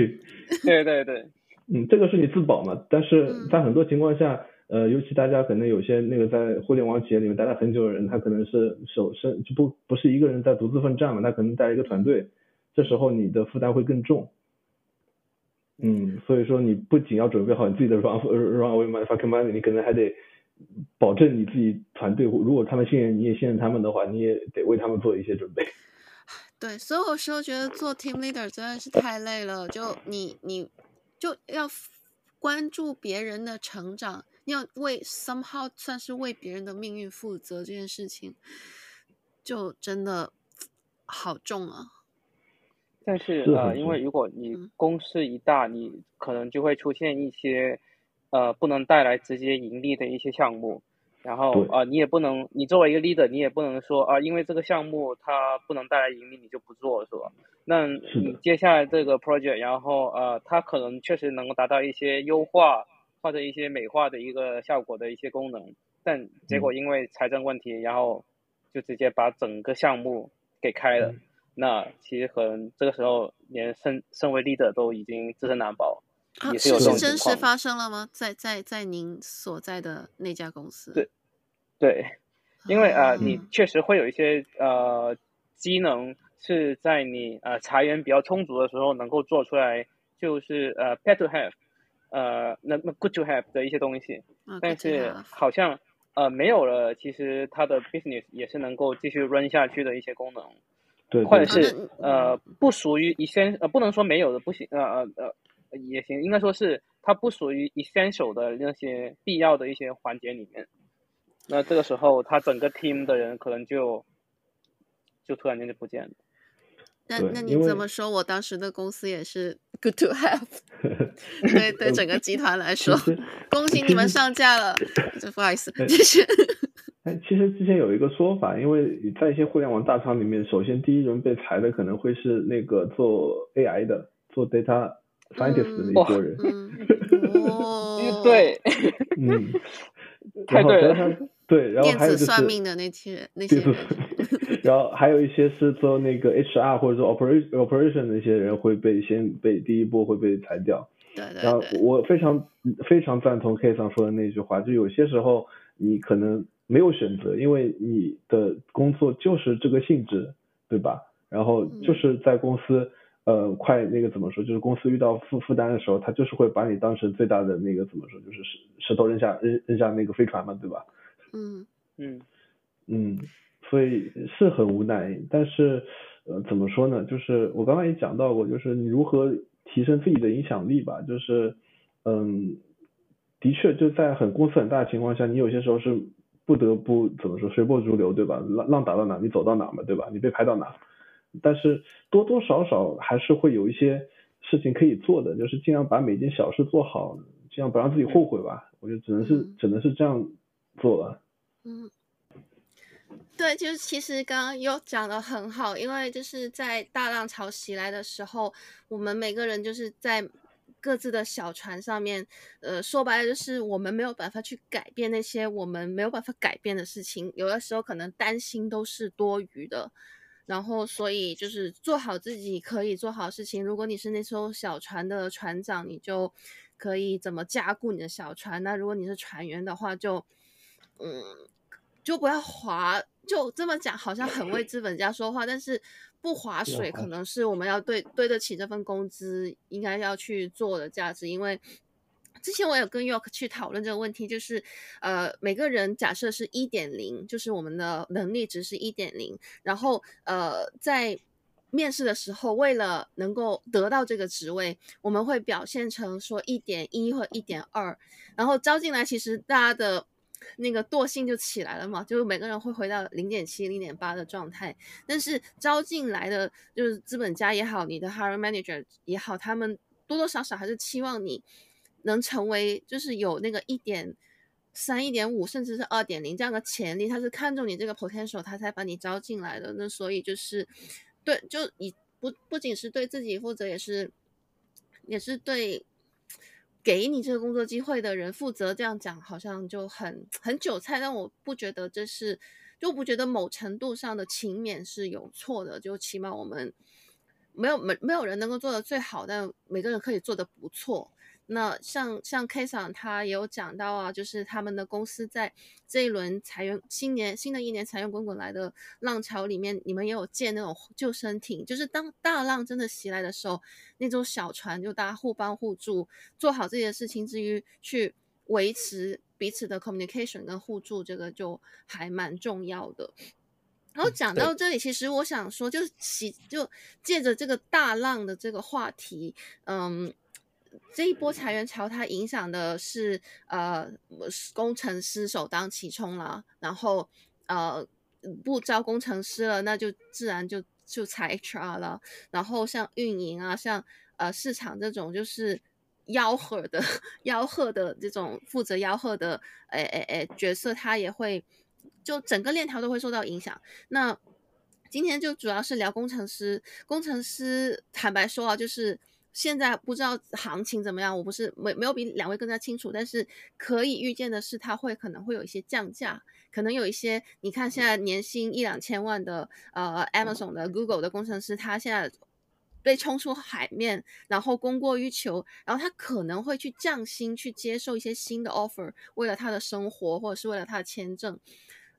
对对对。嗯，这个是你自保嘛？但是在很多情况下，嗯、呃，尤其大家可能有些那个在互联网企业里面待了很久的人，他可能是手身就不不是一个人在独自奋战嘛，他可能带一个团队，这时候你的负担会更重。嗯，所以说你不仅要准备好你自己的 run run away my fucking money，你可能还得保证你自己团队，如果他们信任你也信任他们的话，你也得为他们做一些准备。对，所以有时候觉得做 team leader 真的是太累了，就你你就要关注别人的成长，要为 somehow 算是为别人的命运负责这件事情，就真的好重啊。但是呃，因为如果你公司一大，你可能就会出现一些呃不能带来直接盈利的一些项目，然后啊、呃，你也不能，你作为一个 leader，你也不能说啊、呃，因为这个项目它不能带来盈利，你就不做，是吧？那你接下来这个 project，然后呃，它可能确实能够达到一些优化或者一些美化的一个效果的一些功能，但结果因为财政问题，然后就直接把整个项目给开了。嗯那其实可能这个时候连身身为 leader 都已经自身难保，啊、也是有这种情。是真实发生了吗？在在在您所在的那家公司？对，对，因为啊、呃，你确实会有一些呃机能是在你呃裁员比较充足的时候能够做出来，就是呃 bad to have，呃那那 good to have 的一些东西，啊、但是好像呃没有了，其实它的 business 也是能够继续 run 下去的一些功能。对，或者是呃不属于 essential 呃不能说没有的不行呃呃呃也行，应该说是它不属于 essential 的那些必要的一些环节里面。那这个时候，他整个 team 的人可能就就突然间就不见了。那那你怎么说，我当时的公司也是 good to have。对对，整个集团来说，恭喜你们上架了。不好意思，继续。哎，其实之前有一个说法，因为在一些互联网大厂里面，首先第一轮被裁的可能会是那个做 AI 的、做 data scientist 的那一波人。嗯，对，嗯，太对了。对，然后还有就是算命的那些那些人。然后还有一些是做那个 HR 或者说 operation operation 的那些人会被先被第一波会被裁掉。对对对。然后我非常非常赞同 K 上说的那句话，就有些时候你可能。没有选择，因为你的工作就是这个性质，对吧？然后就是在公司，呃，快那个怎么说，就是公司遇到负负担的时候，他就是会把你当成最大的那个怎么说，就是石石头扔下扔扔下那个飞船嘛，对吧？嗯嗯嗯，所以是很无奈，但是呃，怎么说呢？就是我刚刚也讲到过，就是你如何提升自己的影响力吧，就是嗯，的确就在很公司很大的情况下，你有些时候是。不得不怎么说，随波逐流，对吧？浪浪打到哪，你走到哪嘛，对吧？你被拍到哪，但是多多少少还是会有一些事情可以做的，就是尽量把每件小事做好，尽量不让自己后悔吧。我觉得只能是只能是这样做了。嗯，对，就是其实刚刚又讲的很好，因为就是在大浪潮袭来的时候，我们每个人就是在。各自的小船上面，呃，说白了就是我们没有办法去改变那些我们没有办法改变的事情。有的时候可能担心都是多余的，然后所以就是做好自己可以做好事情。如果你是那艘小船的船长，你就可以怎么加固你的小船。那如果你是船员的话，就嗯，就不要划。就这么讲，好像很为资本家说话，但是。不划水可能是我们要对对得起这份工资应该要去做的价值，因为之前我有跟 York 去讨论这个问题，就是呃每个人假设是一点零，就是我们的能力值是一点零，然后呃在面试的时候，为了能够得到这个职位，我们会表现成说一点一或一点二，然后招进来，其实大家的那个惰性就起来了嘛，就是每个人会回到零点七、零点八的状态。但是招进来的就是资本家也好，你的 hiring manager 也好，他们多多少少还是期望你能成为，就是有那个一点三、一点五，甚至是二点零这样的潜力。他是看中你这个 potential，他才把你招进来的。那所以就是对，就你不不仅是对自己负责，也是也是对。给你这个工作机会的人负责，这样讲好像就很很韭菜，但我不觉得这是，就不觉得某程度上的勤勉是有错的，就起码我们没有没没有人能够做的最好，但每个人可以做的不错。那像像 K 桑他也有讲到啊，就是他们的公司在这一轮裁员，新年新的一年裁员滚滚来的浪潮里面，你们也有建那种救生艇，就是当大浪真的袭来的时候，那种小船就大家互帮互助，做好这些事情之余，去维持彼此的 communication 跟互助，这个就还蛮重要的。然后讲到这里，其实我想说，就是其就借着这个大浪的这个话题，嗯。这一波裁员潮，它影响的是呃工程师首当其冲了，然后呃不招工程师了，那就自然就就裁 HR 了。然后像运营啊，像呃市场这种就是吆喝的 吆喝的这种负责吆喝的诶诶诶角色，他也会就整个链条都会受到影响。那今天就主要是聊工程师，工程师坦白说啊，就是。现在不知道行情怎么样，我不是没没有比两位更加清楚，但是可以预见的是，它会可能会有一些降价，可能有一些，你看现在年薪一两千万的呃 Amazon 的 Google 的工程师，他现在被冲出海面，然后供过于求，然后他可能会去降薪，去接受一些新的 offer，为了他的生活或者是为了他的签证，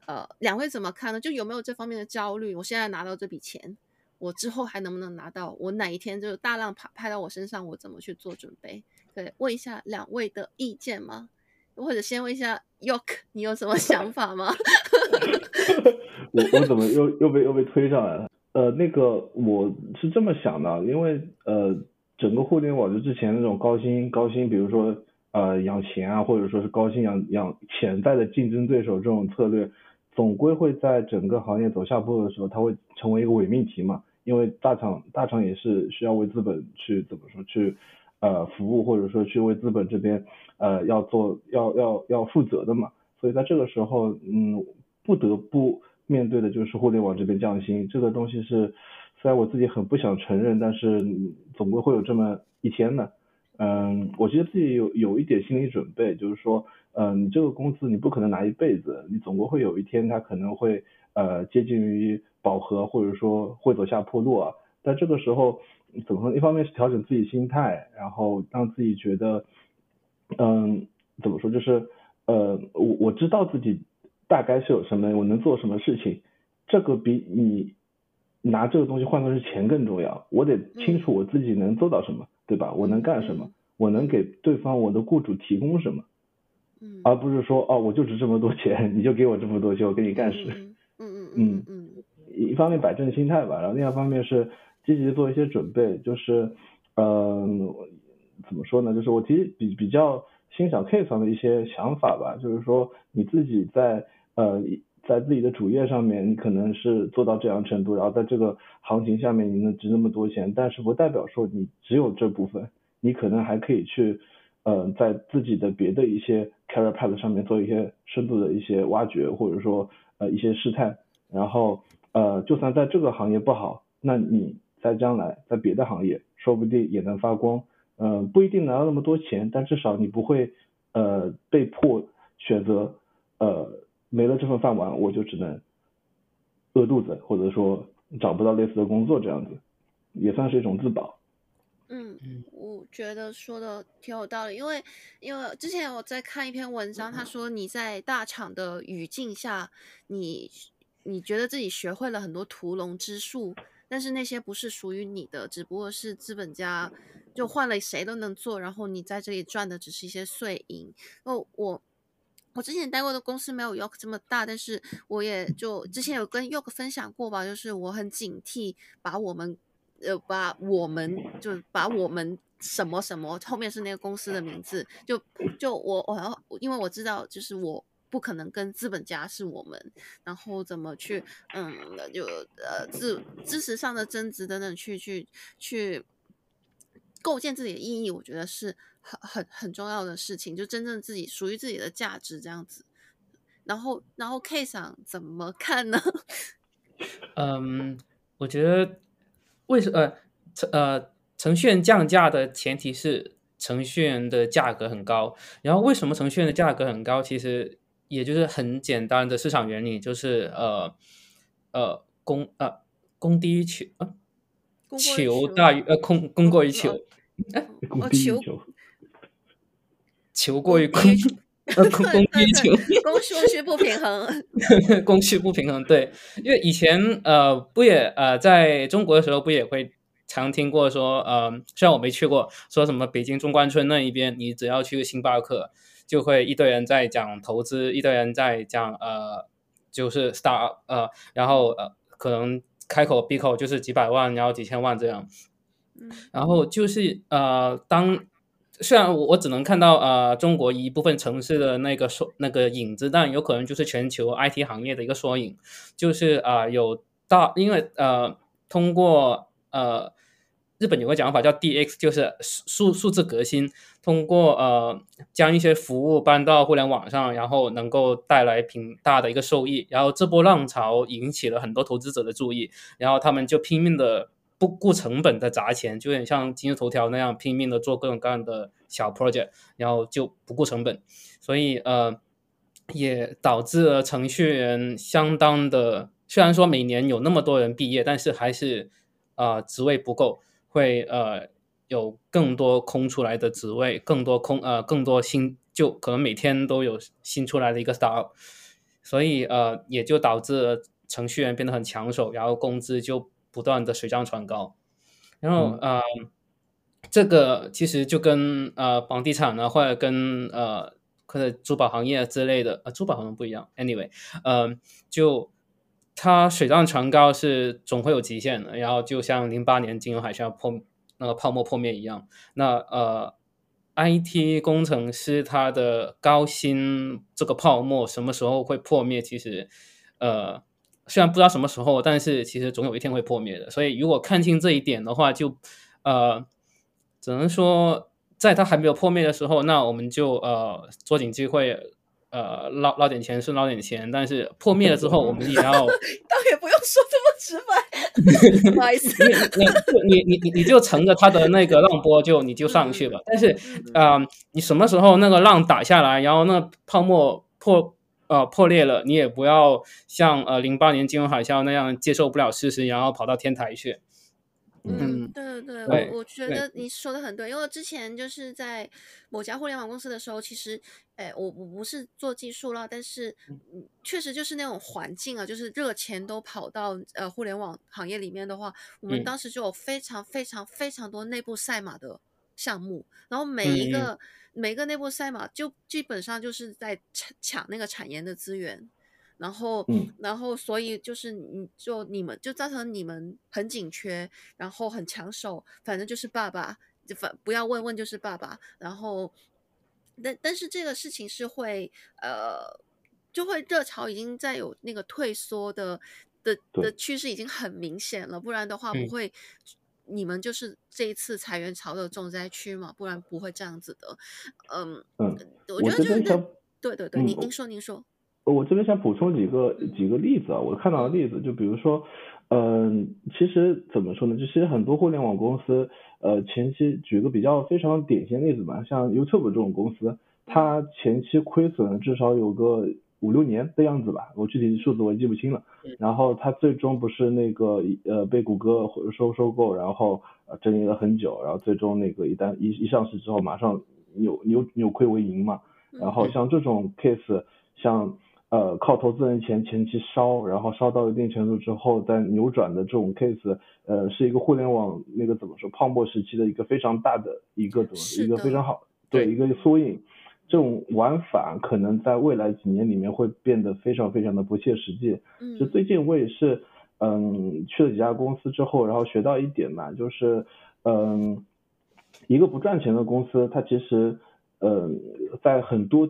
呃，两位怎么看呢？就有没有这方面的焦虑？我现在拿到这笔钱。我之后还能不能拿到？我哪一天就是大浪拍拍到我身上，我怎么去做准备？对，问一下两位的意见吗？或者先问一下 York，你有什么想法吗？我我怎么又又被又被推上来了？呃，那个我是这么想的，因为呃，整个互联网就之前那种高薪高薪，比如说呃养钱啊，或者说是高薪养养潜在的竞争对手这种策略，总归会在整个行业走下坡的时候，它会成为一个伪命题嘛。因为大厂大厂也是需要为资本去怎么说去呃服务，或者说去为资本这边呃要做要要要负责的嘛，所以在这个时候嗯不得不面对的就是互联网这边降薪，这个东西是虽然我自己很不想承认，但是总归会有这么一天的。嗯，我觉得自己有有一点心理准备，就是说嗯你这个工资你不可能拿一辈子，你总归会有一天它可能会呃接近于。饱和或者说会走下坡路啊，但这个时候怎么说？一方面是调整自己心态，然后让自己觉得，嗯，怎么说？就是呃，我我知道自己大概是有什么，我能做什么事情，这个比你拿这个东西换作是钱更重要。我得清楚我自己能做到什么，对吧？我能干什么？我能给对方我的雇主提供什么？而不是说哦，我就值这么多钱，你就给我这么多钱，我给你干事。嗯嗯嗯嗯。一方面摆正心态吧，然后另外一方面是积极做一些准备，就是，嗯、呃，怎么说呢？就是我其实比比较欣赏 K 桑的一些想法吧，就是说你自己在呃在自己的主业上面，你可能是做到这样程度，然后在这个行情下面你能值那么多钱，但是不代表说你只有这部分，你可能还可以去呃在自己的别的一些 career path 上面做一些深度的一些挖掘，或者说呃一些试探，然后。呃，就算在这个行业不好，那你在将来在别的行业说不定也能发光。嗯、呃，不一定拿到那么多钱，但至少你不会呃被迫选择呃没了这份饭碗，我就只能饿肚子，或者说找不到类似的工作这样子，也算是一种自保。嗯，我觉得说的挺有道理，因为因为之前我在看一篇文章，他说你在大厂的语境下，你。你觉得自己学会了很多屠龙之术，但是那些不是属于你的，只不过是资本家就换了谁都能做，然后你在这里赚的只是一些碎银。哦，我我之前待过的公司没有 Yoke 这么大，但是我也就之前有跟 Yoke 分享过吧，就是我很警惕把我们呃把我们就把我们什么什么后面是那个公司的名字，就就我我因为我知道就是我。不可能跟资本家是我们，然后怎么去嗯，就呃知知识上的增值等等，去去去构建自己的意义，我觉得是很很很重要的事情，就真正自己属于自己的价值这样子。然后然后 K 想怎么看呢？嗯，我觉得为什么呃呃程序员降价的前提是。程序员的价格很高，然后为什么程序员的价格很高？其实也就是很简单的市场原理，就是呃呃供呃供低于求啊，求大于呃供供过于求，哎，求求过于供，呃供低于求，供需 不平衡，供需不平衡，对，因为以前呃不也呃在中国的时候不也会。常听过说，呃，虽然我没去过，说什么北京中关村那一边，你只要去星巴克，就会一堆人在讲投资，一堆人在讲呃，就是 start 呃，然后呃，可能开口闭口就是几百万，然后几千万这样。然后就是呃，当虽然我我只能看到呃中国一部分城市的那个缩那个影子，但有可能就是全球 IT 行业的一个缩影，就是啊、呃、有大，因为呃通过呃。日本有个讲法叫 DX，就是数数字革新，通过呃将一些服务搬到互联网上，然后能够带来挺大的一个收益。然后这波浪潮引起了很多投资者的注意，然后他们就拼命的不顾成本的砸钱，就有点像今日头条那样拼命的做各种各样的小 project，然后就不顾成本，所以呃也导致了程序员相当的，虽然说每年有那么多人毕业，但是还是啊、职位不够。会呃有更多空出来的职位，更多空呃更多新，就可能每天都有新出来的一个 startup，所以呃也就导致程序员变得很抢手，然后工资就不断的水涨船高，然后呃这个其实就跟呃房地产呢，或者跟呃或者珠宝行业之类的，呃珠宝好像不一样，anyway，呃就。它水涨船高是总会有极限的，然后就像零八年金融海啸破那个泡沫破灭一样，那呃，IT 工程师他的高薪这个泡沫什么时候会破灭？其实呃，虽然不知道什么时候，但是其实总有一天会破灭的。所以如果看清这一点的话，就呃，只能说在它还没有破灭的时候，那我们就呃捉紧机会。呃，捞捞点钱是捞点钱，但是破灭了之后，我们也要 倒也不用说这么直白，不好意思，你你你你就乘着他的那个浪波就你就上去了，但是啊、呃，你什么时候那个浪打下来，然后那泡沫破呃破裂了，你也不要像呃零八年金融海啸那样接受不了事实，然后跑到天台去。嗯，对对对，我我觉得。你说的很对，因为之前就是在某家互联网公司的时候，其实，哎，我我不是做技术了，但是，嗯，确实就是那种环境啊，就是热钱都跑到呃互联网行业里面的话，我们当时就有非常非常非常多内部赛马的项目，然后每一个、嗯、每一个内部赛马就基本上就是在抢抢那个产研的资源。然后，嗯、然后，所以就是你就你们就造成你们很紧缺，然后很抢手，反正就是爸爸，就反不要问问就是爸爸。然后，但但是这个事情是会呃，就会热潮已经在有那个退缩的的的趋势已经很明显了，不然的话不会，嗯、你们就是这一次裁员潮的重灾区嘛，不然不会这样子的。嗯嗯，我觉得就是对对对，您您说您说。我这边想补充几个几个例子啊，我看到的例子就比如说，嗯，其实怎么说呢？就其实很多互联网公司，呃，前期举个比较非常典型的例子吧，像 YouTube 这种公司，它前期亏损至少有个五六年的样子吧，我具体数字我也记不清了。然后它最终不是那个呃被谷歌收收购，然后呃整理了很久，然后最终那个一旦一一上市之后，马上扭扭扭亏为盈嘛。然后像这种 case，像呃，靠投资人钱前期烧，然后烧到一定程度之后再扭转的这种 case，呃，是一个互联网那个怎么说泡沫时期的一个非常大的一个怎么一个非常好对一个缩影。这种玩法可能在未来几年里面会变得非常非常的不切实际。嗯，就最近我也是嗯去了几家公司之后，然后学到一点嘛，就是嗯一个不赚钱的公司，它其实嗯在很多。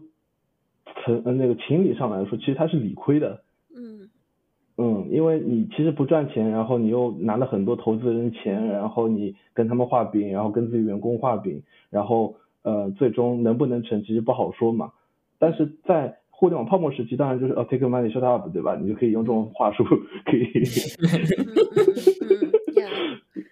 层呃那个情理上来说，其实他是理亏的。嗯嗯，因为你其实不赚钱，然后你又拿了很多投资人钱，然后你跟他们画饼，然后跟自己员工画饼，然后呃最终能不能成其实不好说嘛。但是在互联网泡沫时期，当然就是哦 take money shut up，对吧？你就可以用这种话术可以，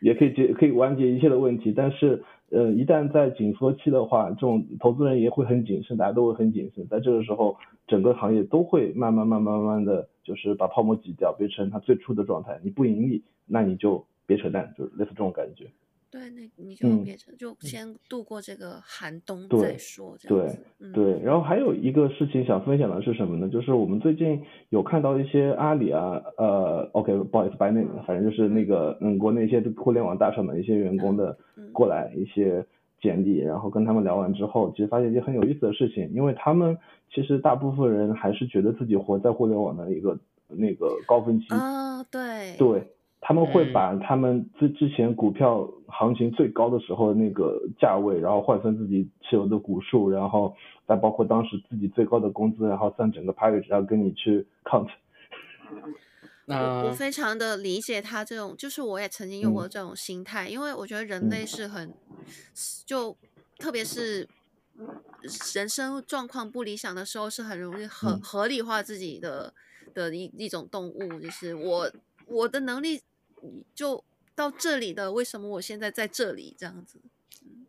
也可以解可以完结一切的问题。但是呃一旦在紧缩期的话，这种投资人也会很谨慎，大家都会很谨慎。在这个时候，整个行业都会慢慢慢慢慢慢的就是把泡沫挤掉，变成它最初的状态。你不盈利，那你就别扯淡，就是类似这种感觉。对，那你就变成、嗯、就先度过这个寒冬再说，这样对、嗯、对，然后还有一个事情想分享的是什么呢？就是我们最近有看到一些阿里啊，呃，OK，不好意思，白内，反正就是那个嗯，国内一些互联网大厂的一些员工的过来一些简历，然后跟他们聊完之后，其实发现一件很有意思的事情，因为他们其实大部分人还是觉得自己活在互联网的一个那个高峰期啊，对。对。他们会把他们之之前股票行情最高的时候的那个价位，然后换算自己持有的股数，然后再包括当时自己最高的工资，然后算整个 package，然后跟你去 count。我我非常的理解他这种，就是我也曾经有过这种心态，嗯、因为我觉得人类是很，嗯、就特别是人生状况不理想的时候，是很容易合、嗯、合理化自己的的一一种动物，就是我我的能力。就到这里的，为什么我现在在这里？这样子？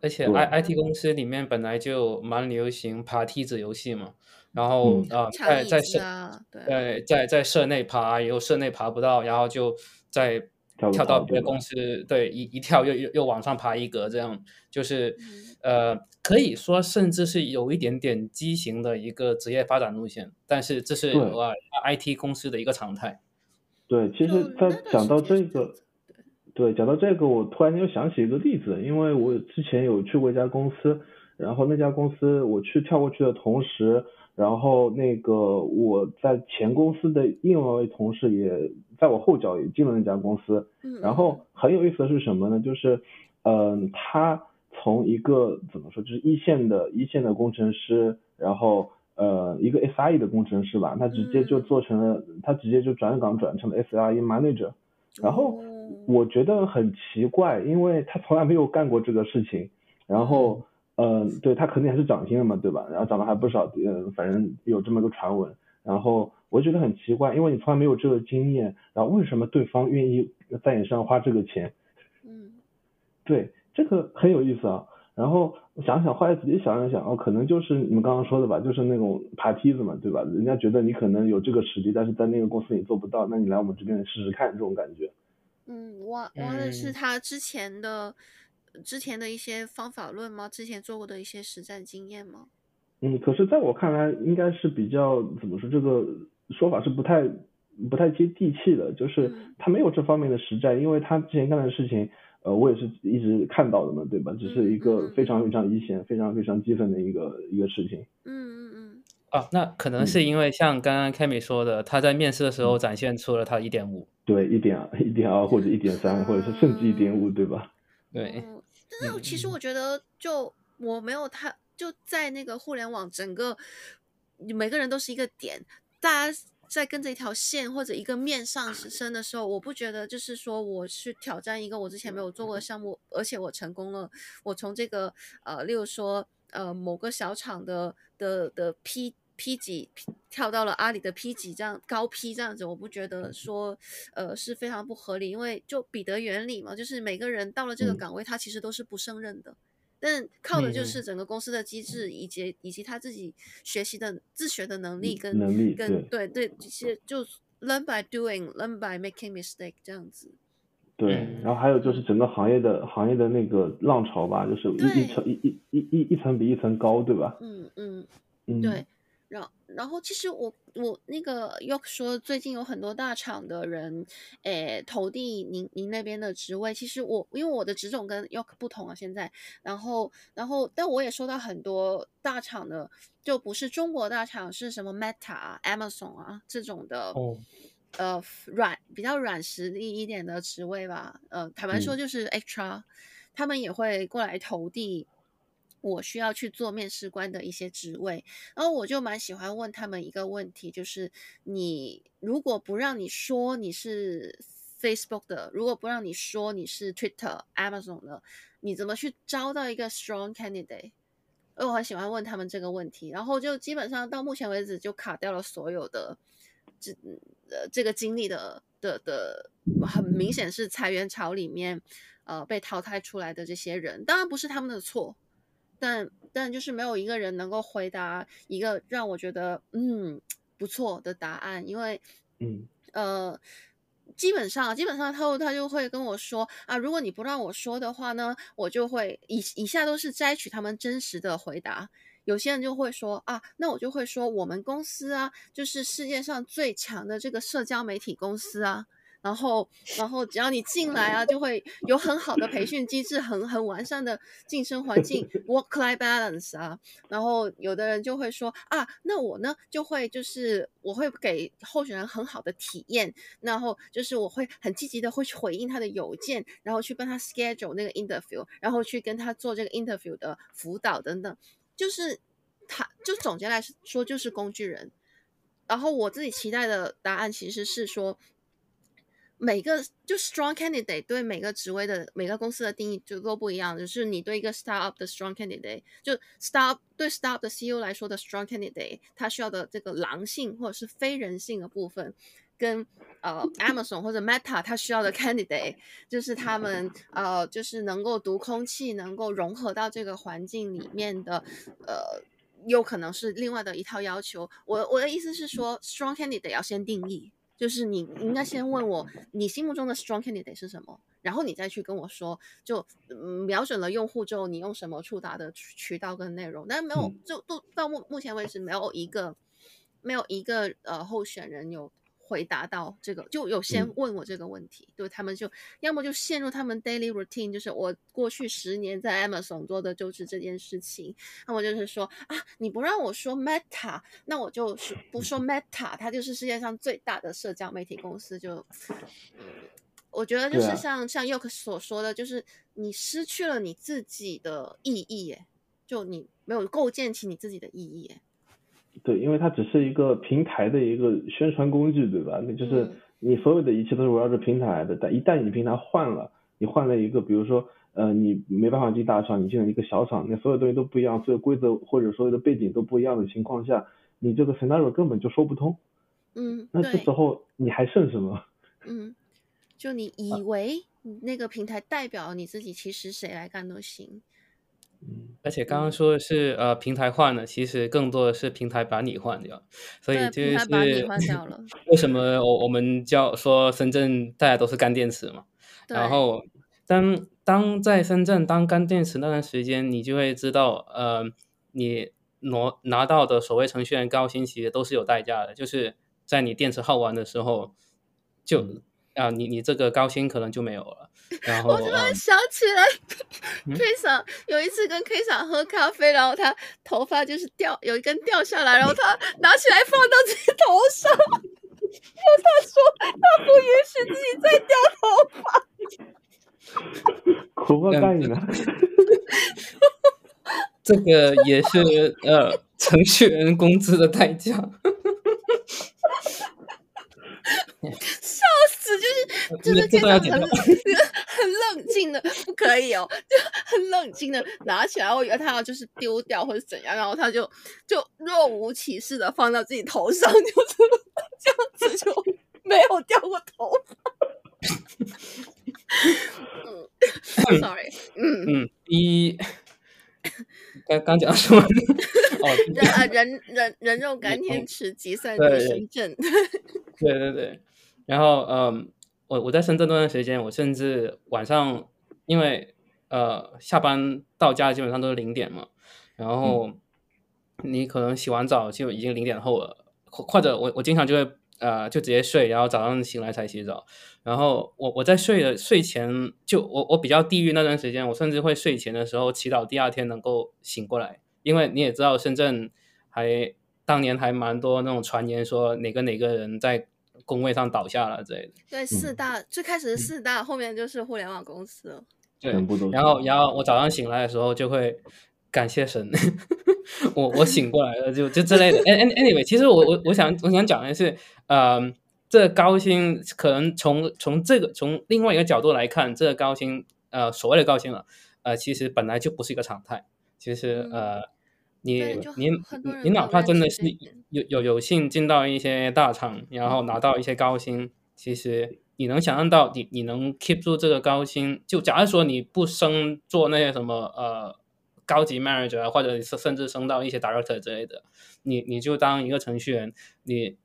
而且 I I T 公司里面本来就蛮流行爬梯子游戏嘛，然后、嗯、啊，在在社对在在社内爬，然后社内爬不到，然后就再跳到别的公司，对，一一跳又又又往上爬一格，这样就是、嗯、呃，可以说甚至是有一点点畸形的一个职业发展路线，但是这是呃 I T 公司的一个常态。对，其实，在讲到这个，对，讲到这个，我突然间又想起一个例子，因为我之前有去过一家公司，然后那家公司我去跳过去的同时，然后那个我在前公司的另外一位同事也在我后脚也进了那家公司，然后很有意思的是什么呢？就是，嗯、呃，他从一个怎么说，就是一线的一线的工程师，然后。呃，一个 SRE 的工程师吧，他直接就做成了，嗯、他直接就转岗转成了 SRE manager，然后我觉得很奇怪，因为他从来没有干过这个事情，然后，嗯、呃，对他肯定还是涨薪了嘛，对吧？然后涨了还不少，嗯、呃，反正有这么个传闻，然后我觉得很奇怪，因为你从来没有这个经验，然后为什么对方愿意在你身上花这个钱？嗯，对，这个很有意思啊。然后我想想，后来仔细想一想，哦，可能就是你们刚刚说的吧，就是那种爬梯子嘛，对吧？人家觉得你可能有这个实力，但是在那个公司你做不到，那你来我们这边试试看，这种感觉。嗯，挖挖的是他之前的、嗯、之前的一些方法论吗？之前做过的一些实战经验吗？嗯，可是在我看来，应该是比较怎么说，这个说法是不太不太接地气的，就是他没有这方面的实战，因为他之前干的事情。呃，我也是一直看到的嘛，对吧？只是一个非常非常一线、嗯、非常非常激愤的一个一个事情。嗯嗯嗯。啊，那可能是因为像刚刚 Cammy 说的，他在面试的时候展现出了他一点五。对，一点一点二或者一点三，或者是甚至一点五，对吧？对。但是其实我觉得，就我没有他，就在那个互联网整个，每个人都是一个点，大家。在跟着一条线或者一个面上升的时候，我不觉得就是说我去挑战一个我之前没有做过的项目，而且我成功了。我从这个呃，例如说呃某个小厂的的的 P P 级跳到了阿里的 P 级这样高 P 这样子，我不觉得说呃是非常不合理，因为就彼得原理嘛，就是每个人到了这个岗位，他其实都是不胜任的。但靠的就是整个公司的机制，以及、嗯、以及他自己学习的自学的能力跟能力，跟对对这些就 learn by doing，learn by making mistake 这样子。对，然后还有就是整个行业的行业的那个浪潮吧，就是一一层一一一一一层比一层高，对吧？嗯嗯嗯，对。然然后其实我我那个 York 说最近有很多大厂的人，诶投递您您那边的职位。其实我因为我的职种跟 York 不同啊，现在，然后然后但我也收到很多大厂的，就不是中国大厂，是什么 Meta、啊 Amazon 啊这种的，哦、呃软比较软实力一点的职位吧。呃，坦白说就是 HR，、嗯、他们也会过来投递。我需要去做面试官的一些职位，然后我就蛮喜欢问他们一个问题，就是你如果不让你说你是 Facebook 的，如果不让你说你是 Twitter、Amazon 的，你怎么去招到一个 strong candidate？我很喜欢问他们这个问题，然后就基本上到目前为止就卡掉了所有的这呃这个经历的的的，很明显是裁员潮里面呃被淘汰出来的这些人，当然不是他们的错。但但就是没有一个人能够回答一个让我觉得嗯不错的答案，因为嗯呃基本上基本上他他就会跟我说啊，如果你不让我说的话呢，我就会以以下都是摘取他们真实的回答。有些人就会说啊，那我就会说我们公司啊，就是世界上最强的这个社交媒体公司啊。然后，然后只要你进来啊，就会有很好的培训机制，很很完善的晋升环境，work-life balance 啊。然后有的人就会说啊，那我呢就会就是我会给候选人很好的体验，然后就是我会很积极的会去回应他的邮件，然后去帮他 schedule 那个 interview，然后去跟他做这个 interview 的辅导等等。就是他就总结来说就是工具人。然后我自己期待的答案其实是说。每个就 strong candidate 对每个职位的每个公司的定义就都不一样。就是你对一个 startup 的 strong candidate，就 startup 对 startup 的 CEO 来说的 strong candidate，他需要的这个狼性或者是非人性的部分，跟呃 Amazon 或者 Meta 他需要的 candidate，就是他们呃就是能够读空气，能够融合到这个环境里面的，呃，有可能是另外的一套要求。我我的意思是说，strong candidate 要先定义。就是你应该先问我，你心目中的 strong candidate 是什么，然后你再去跟我说，就嗯瞄准了用户之后，你用什么触达的渠道跟内容，但是没有，就都到目目前为止没有一个，没有一个呃候选人有。回答到这个，就有先问我这个问题，对、嗯、他们就要么就陷入他们 daily routine，就是我过去十年在 Amazon 做的就是这件事情。那么就是说啊，你不让我说 Meta，那我就是不说 Meta，它就是世界上最大的社交媒体公司。就，我觉得就是像、啊、像 Yoke 所说的，就是你失去了你自己的意义，耶，就你没有构建起你自己的意义，耶。对，因为它只是一个平台的一个宣传工具，对吧？那就是你所有的一切都是围绕着平台来的。但一旦你平台换了，你换了一个，比如说，呃，你没办法进大厂，你进了一个小厂，那所有东西都不一样，所有规则或者所有的背景都不一样的情况下，你这个 scenario 根本就说不通。嗯，那这时候你还剩什么？嗯，就你以为那个平台代表你自己，其实谁来干都行。而且刚刚说的是呃平台换了，其实更多的是平台把你换掉，所以就是 为什么我我们叫说深圳大家都是干电池嘛？然后当当在深圳当干电池那段时间，你就会知道呃你拿拿到的所谓程序员高薪其实都是有代价的，就是在你电池耗完的时候就。嗯啊，你你这个高薪可能就没有了。然后我突然想起来、嗯、，K 嫂有一次跟 K 嫂喝咖啡，然后他头发就是掉有一根掉下来，然后他拿起来放到自己头上，然后他说他不允许自己再掉头发。头发干你了。这个也是呃程序员工资的代价。笑死，就是就是这种 很很冷静的，不可以哦，就很冷静的拿起来，我以为他要就是丢掉或者怎样，然后他就就若无其事的放到自己头上，就是这样子就没有掉过头发。嗯，sorry，嗯嗯，一刚刚讲什么？哦，人啊，人人人肉干电池计算机深圳，对对 对。然后，嗯，我我在深圳那段时间，我甚至晚上，因为呃下班到家基本上都是零点嘛，然后你可能洗完澡就已经零点后了，或或者我我经常就会呃就直接睡，然后早上醒来才洗澡。然后我我在睡的睡前就我我比较地狱那段时间，我甚至会睡前的时候祈祷第二天能够醒过来，因为你也知道深圳还当年还蛮多那种传言说哪个哪个人在。工位上倒下了之类的。对，四大、嗯、最开始是四大，后面就是互联网公司了。对，然后然后我早上醒来的时候就会感谢神，我我醒过来了，就就之类的。Anyway，其实我我我想我想讲的是，呃，这个高薪可能从从这个从另外一个角度来看，这个高薪呃所谓的高薪了，呃，其实本来就不是一个常态。其实呃，你你你哪怕真的是有有有幸进到一些大厂，然后拿到一些高薪，其实你能想象到你你能 keep 住这个高薪，就假如说你不升做那些什么呃。高级 manager 啊，或者甚至升到一些 director 之类的，你你就当一个程序员，你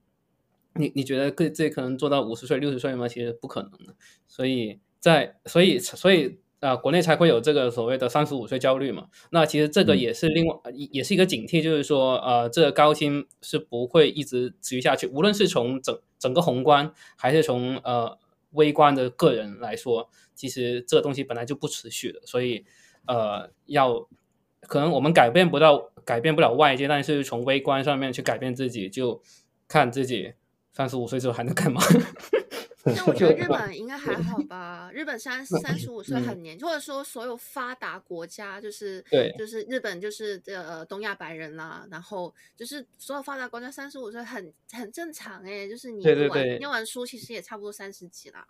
你你觉得自己可能做到五十岁六十岁吗？其实不可能的。所以在所以所以啊、呃，国内才会有这个所谓的三十五岁焦虑嘛。那其实这个也是另外、嗯、也是一个警惕，就是说呃，这个高薪是不会一直持续下去。无论是从整整个宏观，还是从呃微观的个人来说，其实这个东西本来就不持续的。所以呃要。可能我们改变不到，改变不了外界，但是从微观上面去改变自己，就看自己三十五岁之后还能干嘛。那我觉得日本应该还好吧？日本三三十五岁很年，轻、或者说所有发达国家，就是对，就是日本就是呃东亚白人啦，然后就是所有发达国家三十五岁很很正常哎，就是你念完念完书其实也差不多三十几啦。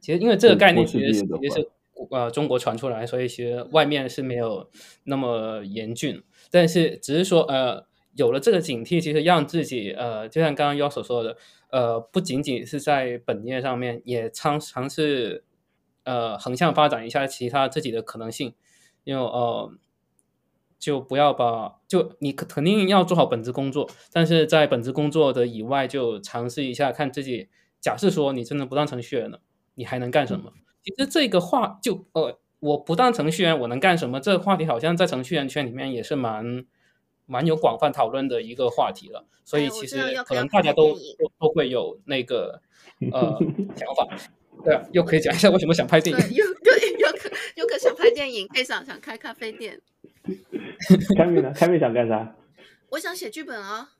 其实因为这个概念其实也是。呃，中国传出来，所以其实外面是没有那么严峻，但是只是说，呃，有了这个警惕，其实让自己，呃，就像刚刚 y 所说的，呃，不仅仅是在本业上面，也尝尝试，呃，横向发展一下其他自己的可能性，因为呃，就不要把，就你肯定要做好本职工作，但是在本职工作的以外，就尝试一下看自己，假设说你真的不当程序员了，你还能干什么？其实这个话就呃，我不当程序员，我能干什么？这个话题好像在程序员圈里面也是蛮蛮有广泛讨论的一个话题了。所以其实可能大家都都都会有那个 呃想法。对啊，又可以讲一下为什么想拍电影？又又又可又可想拍电影，可以想想开咖啡店。开米呢？开米想干啥？我想写剧本啊。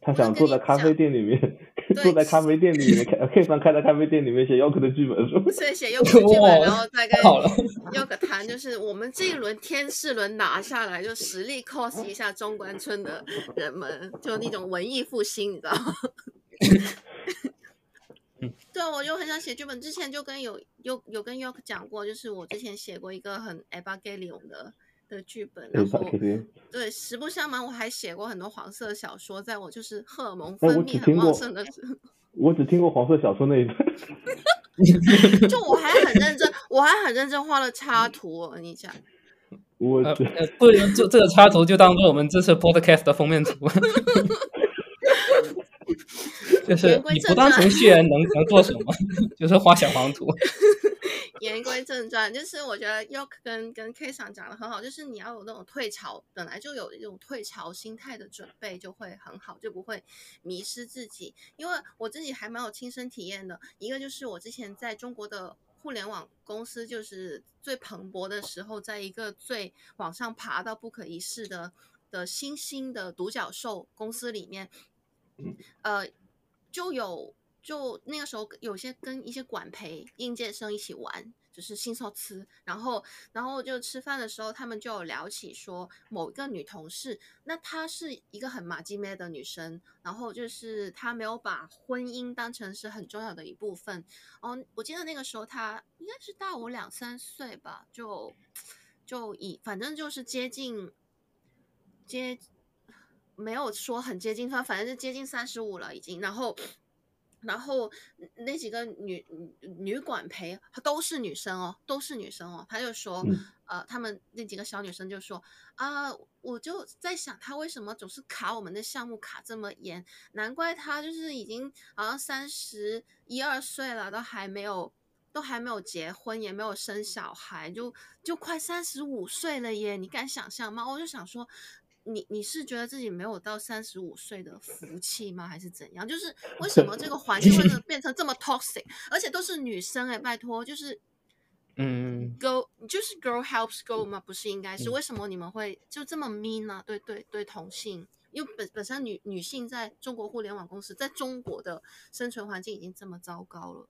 他想坐在咖啡店里面。坐在咖啡店里面 开，K 上开在咖啡店里面写 Yoke 的剧本是吗？所以写 York 的剧本，然后再跟 Yoke 谈，就是我们这一轮天使轮拿下来，就实力 cos 一下中关村的人们，就那种文艺复兴，你知道吗？对，我就很想写剧本。之前就跟有有有跟 Yoke 讲过，就是我之前写过一个很 Evangelion 的。的剧本，然后对，实不相瞒，我还写过很多黄色小说，在我就是荷尔蒙分泌很旺盛的时候，我只听过黄色小说那一段 就我还很认真，我还很认真画了插图，我跟你讲，我呃不能这这个插图就当做我们这次 podcast 的封面图。就是你不当程序员能能做什么？就是画小黄图。言归正传，就是我觉得 York 跟跟 K 桑讲的很好，就是你要有那种退潮，本来就有一种退潮心态的准备，就会很好，就不会迷失自己。因为我自己还蛮有亲身体验的，一个就是我之前在中国的互联网公司，就是最蓬勃的时候，在一个最往上爬到不可一世的的新兴的独角兽公司里面，呃。就有就那个时候有些跟一些管培应届生一起玩，就是新手吃，然后然后就吃饭的时候，他们就有聊起说某一个女同事，那她是一个很马吉妹的女生，然后就是她没有把婚姻当成是很重要的一部分。哦，我记得那个时候她应该是大我两三岁吧，就就以反正就是接近接。没有说很接近，她反正是接近三十五了已经。然后，然后那几个女女管培都是女生哦，都是女生哦。他就说，嗯、呃，他们那几个小女生就说啊、呃，我就在想，他为什么总是卡我们的项目卡这么严？难怪他就是已经好像三十一二岁了，都还没有，都还没有结婚，也没有生小孩，就就快三十五岁了耶！你敢想象吗？我就想说。你你是觉得自己没有到三十五岁的福气吗？还是怎样？就是 为什么这个环境会变成这么 toxic，而且都是女生哎、欸，拜托，就是嗯，girl 就是 girl helps girl 吗？不是应该是？为什么你们会就这么 mean 呢、啊？对对对，同性，因为本本身女女性在中国互联网公司，在中国的生存环境已经这么糟糕了，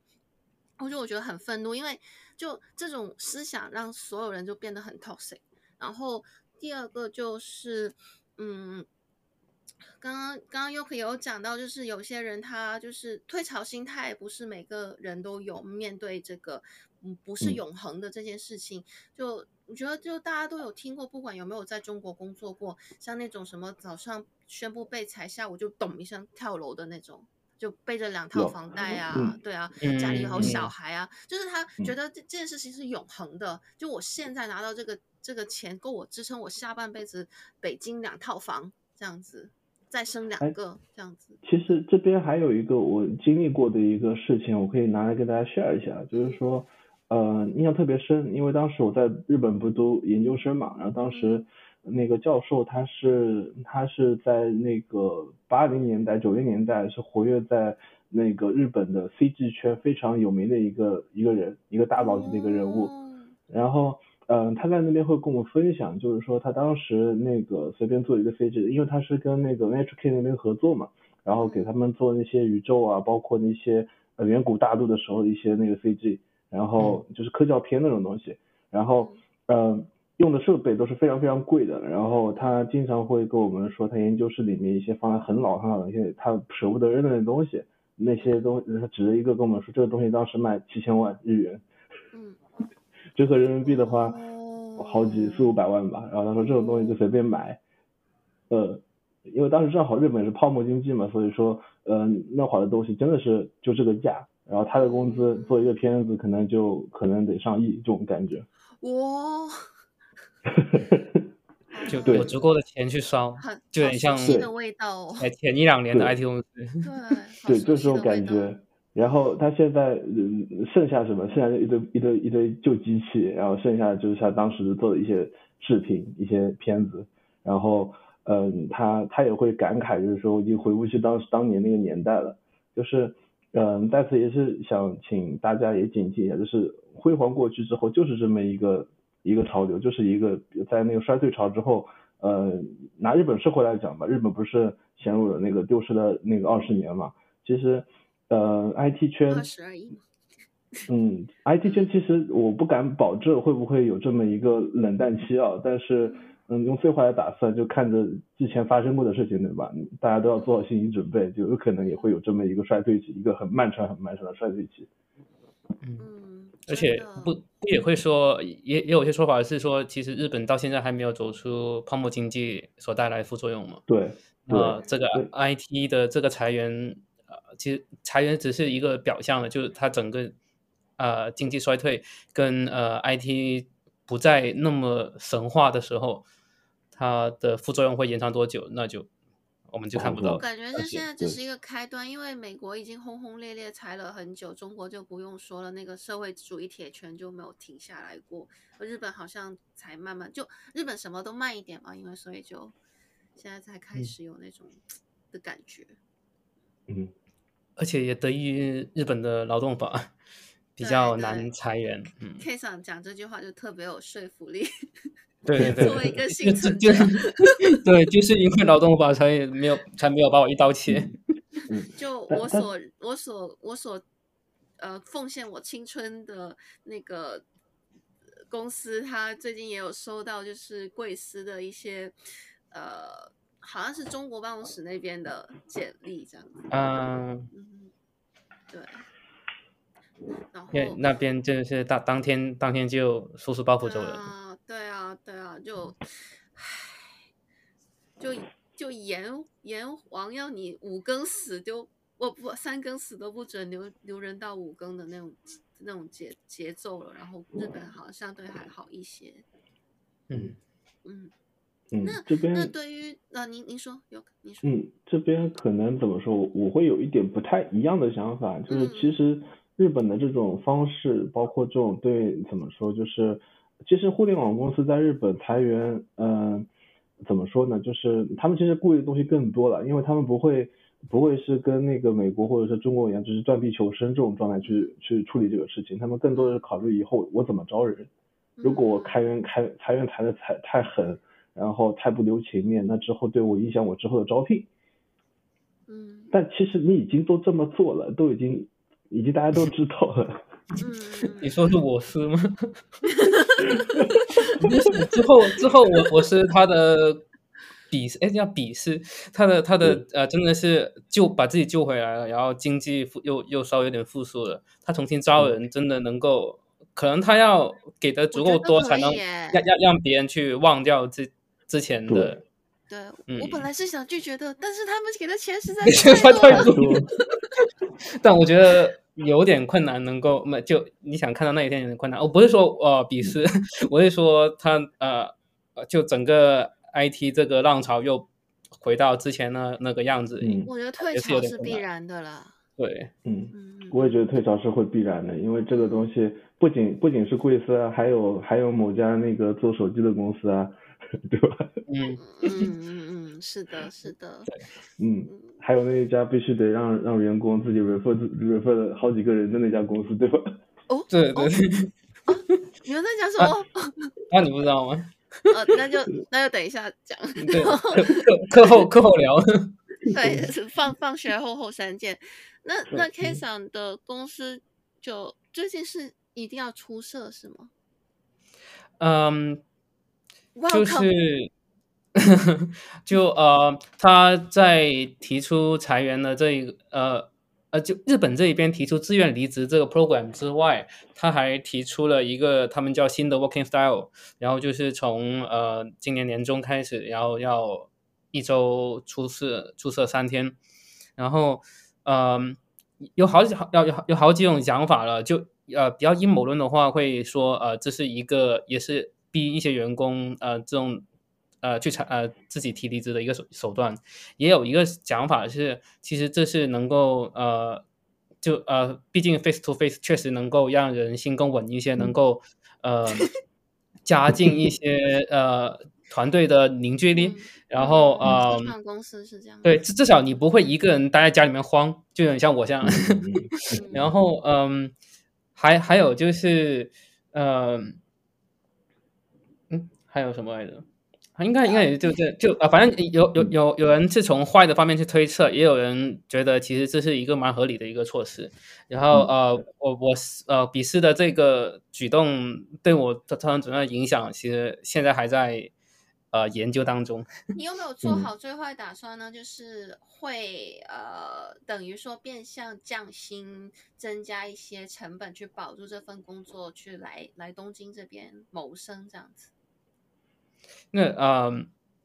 我就我觉得很愤怒，因为就这种思想让所有人就变得很 toxic，然后。第二个就是，嗯。刚刚刚刚 Yoke 有讲到，就是有些人他就是退潮心态，不是每个人都有面对这个，嗯，不是永恒的这件事情。就我觉得，就大家都有听过，不管有没有在中国工作过，像那种什么早上宣布被裁，下午就咚一声跳楼的那种，就背着两套房贷啊，对啊，家里有小孩啊，就是他觉得这这件事情是永恒的。就我现在拿到这个这个钱，够我支撑我下半辈子北京两套房这样子。再生两个这样子。其实这边还有一个我经历过的一个事情，我可以拿来跟大家 share 一下，就是说，呃，印象特别深，因为当时我在日本不读研究生嘛，然后当时那个教授他是他是在那个八零年代九零年代是活跃在那个日本的 CG 圈非常有名的一个一个人，一个大佬级的一个人物，然后。嗯，他在那边会跟我分享，就是说他当时那个随便做一个 CG，因为他是跟那个 NHK 那边合作嘛，然后给他们做那些宇宙啊，包括那些呃远古大陆的时候的一些那个 CG，然后就是科教片那种东西，然后嗯用的设备都是非常非常贵的，然后他经常会跟我们说他研究室里面一些放在很老很老的一些他舍不得扔的那东西，那些东西他指着一个跟我们说这个东西当时卖七千万日元。折合人民币的话，好几四五百万吧。然后他说这种东西就随便买，呃，因为当时正好日本是泡沫经济嘛，所以说，嗯、呃，那会儿的东西真的是就这个价。然后他的工资做一个片子可能就可能得上亿这种感觉。哇，就有足够的钱去烧，就有点像的味道、哦。前一两年的 IT 公司。对，对，就是这种感觉。然后他现在嗯，剩下什么？剩下一堆一堆一堆旧机器，然后剩下就是他当时做的一些视频、一些片子。然后嗯，他他也会感慨，就是说已经回不去当时当年那个年代了。就是嗯，在此也是想请大家也警惕一下，就是辉煌过去之后，就是这么一个一个潮流，就是一个在那个衰退潮之后，呃，拿日本社会来讲吧，日本不是陷入了那个丢失的那个二十年嘛？其实。呃，IT 圈，嗯，IT 圈其实我不敢保证会不会有这么一个冷淡期啊，但是，嗯，用最坏的打算，就看着之前发生过的事情，对吧？大家都要做好心理准备，就有可能也会有这么一个衰退期，一个很漫长、很漫长的衰退期。嗯，而且不不也会说，也也有些说法是说，其实日本到现在还没有走出泡沫经济所带来的副作用嘛？对，呃，这个 IT 的这个裁员。呃，其实裁员只是一个表象的，就是它整个呃经济衰退跟呃 IT 不再那么神话的时候，它的副作用会延长多久，那就我们就看不到。我感觉这现在只是一个开端，因为美国已经轰轰烈烈裁了很久，中国就不用说了，那个社会主义铁拳就没有停下来过。日本好像才慢慢就日本什么都慢一点嘛，因为所以就现在才开始有那种的感觉。嗯，而且也得益于日本的劳动法比较难裁员。嗯，K 桑讲这句话就特别有说服力。对 对对，作为一个幸存者，对，就是因为劳动法才没有才没有把我一刀切。就我所我所我所呃奉献我青春的那个公司，他最近也有收到就是贵司的一些呃。好像是中国办公室那边的简历这样子。嗯，嗯，对。然后那边就是当当天当天就收拾包袱走人。啊，对啊，对啊，就，唉，就就阎阎王要你五更死就，我不三更死都不准留留人到五更的那种那种节节奏了。然后日本好像相对还好一些。嗯嗯。嗯，那这边那对于啊，您您说有您说，嗯，这边可能怎么说，我会有一点不太一样的想法，就是其实日本的这种方式，嗯、包括这种对怎么说，就是其实互联网公司在日本裁员，嗯、呃，怎么说呢，就是他们其实顾虑的东西更多了，因为他们不会不会是跟那个美国或者是中国一样，就是断臂求生这种状态去去处理这个事情，他们更多的是考虑以后我怎么招人，如果我开源开裁员裁的太太狠。然后太不留情面，那之后对我影响我之后的招聘。嗯，但其实你已经都这么做了，都已经，已经大家都知道了。嗯，你说是我司吗？之后之后我我是他的鄙视，哎叫鄙视，他的他的呃真的是救把自己救回来了，然后经济复又又稍微有点复苏了，他重新招人真的能够，可能他要给的足够多才能让让让别人去忘掉之之前的。对，嗯、我本来是想拒绝的，但是他们给的钱实在 是太多了。但我觉得有点困难，能够那就你想看到那一天有点困难。我不是说呃鄙视，我是说他呃就整个 IT 这个浪潮又回到之前的那个样子。嗯，我觉得退潮是必然的了。对，嗯，我也觉得退潮是会必然的，因为这个东西不仅不仅是贵司啊，还有还有某家那个做手机的公司啊。对吧？嗯嗯嗯嗯，是的，是的。嗯，还有那一家必须得让让员工自己 refer refer 了好几个人的那家公司，对吧？哦，对对对。你们在讲什么？那你不知道吗？呃，那就那就等一下讲。对，课课后课后聊。对，放放学后后三件。那那 K 桑的公司就最近是一定要出社是吗？嗯。就是，就呃，他在提出裁员的这一个呃呃，就日本这一边提出自愿离职这个 program 之外，他还提出了一个他们叫新的 working style，然后就是从呃今年年中开始，然后要一周出社出社三天，然后嗯、呃，有好几好要有有好几种讲法了，就呃比较阴谋论的话会说呃这是一个也是。逼一些员工呃这种呃去采呃自己提离职的一个手手段，也有一个讲法是，其实这是能够呃就呃毕竟 face to face 确实能够让人心更稳一些，能够呃 加进一些呃团队的凝聚力，然后呃公司是这样，对，至至少你不会一个人待在家里面慌，就有点像我这样，然后嗯、呃、还还有就是呃。还有什么来着？应该应该也就这就啊，反正有有有有人是从坏的方面去推测，也有人觉得其实这是一个蛮合理的一个措施。然后呃，我我呃，比试的这个举动对我造成怎样的影响，其实现在还在呃研究当中。你有没有做好最坏打算呢？就是会呃，等于说变相降薪，增加一些成本去保住这份工作，去来来东京这边谋生这样子。那呃，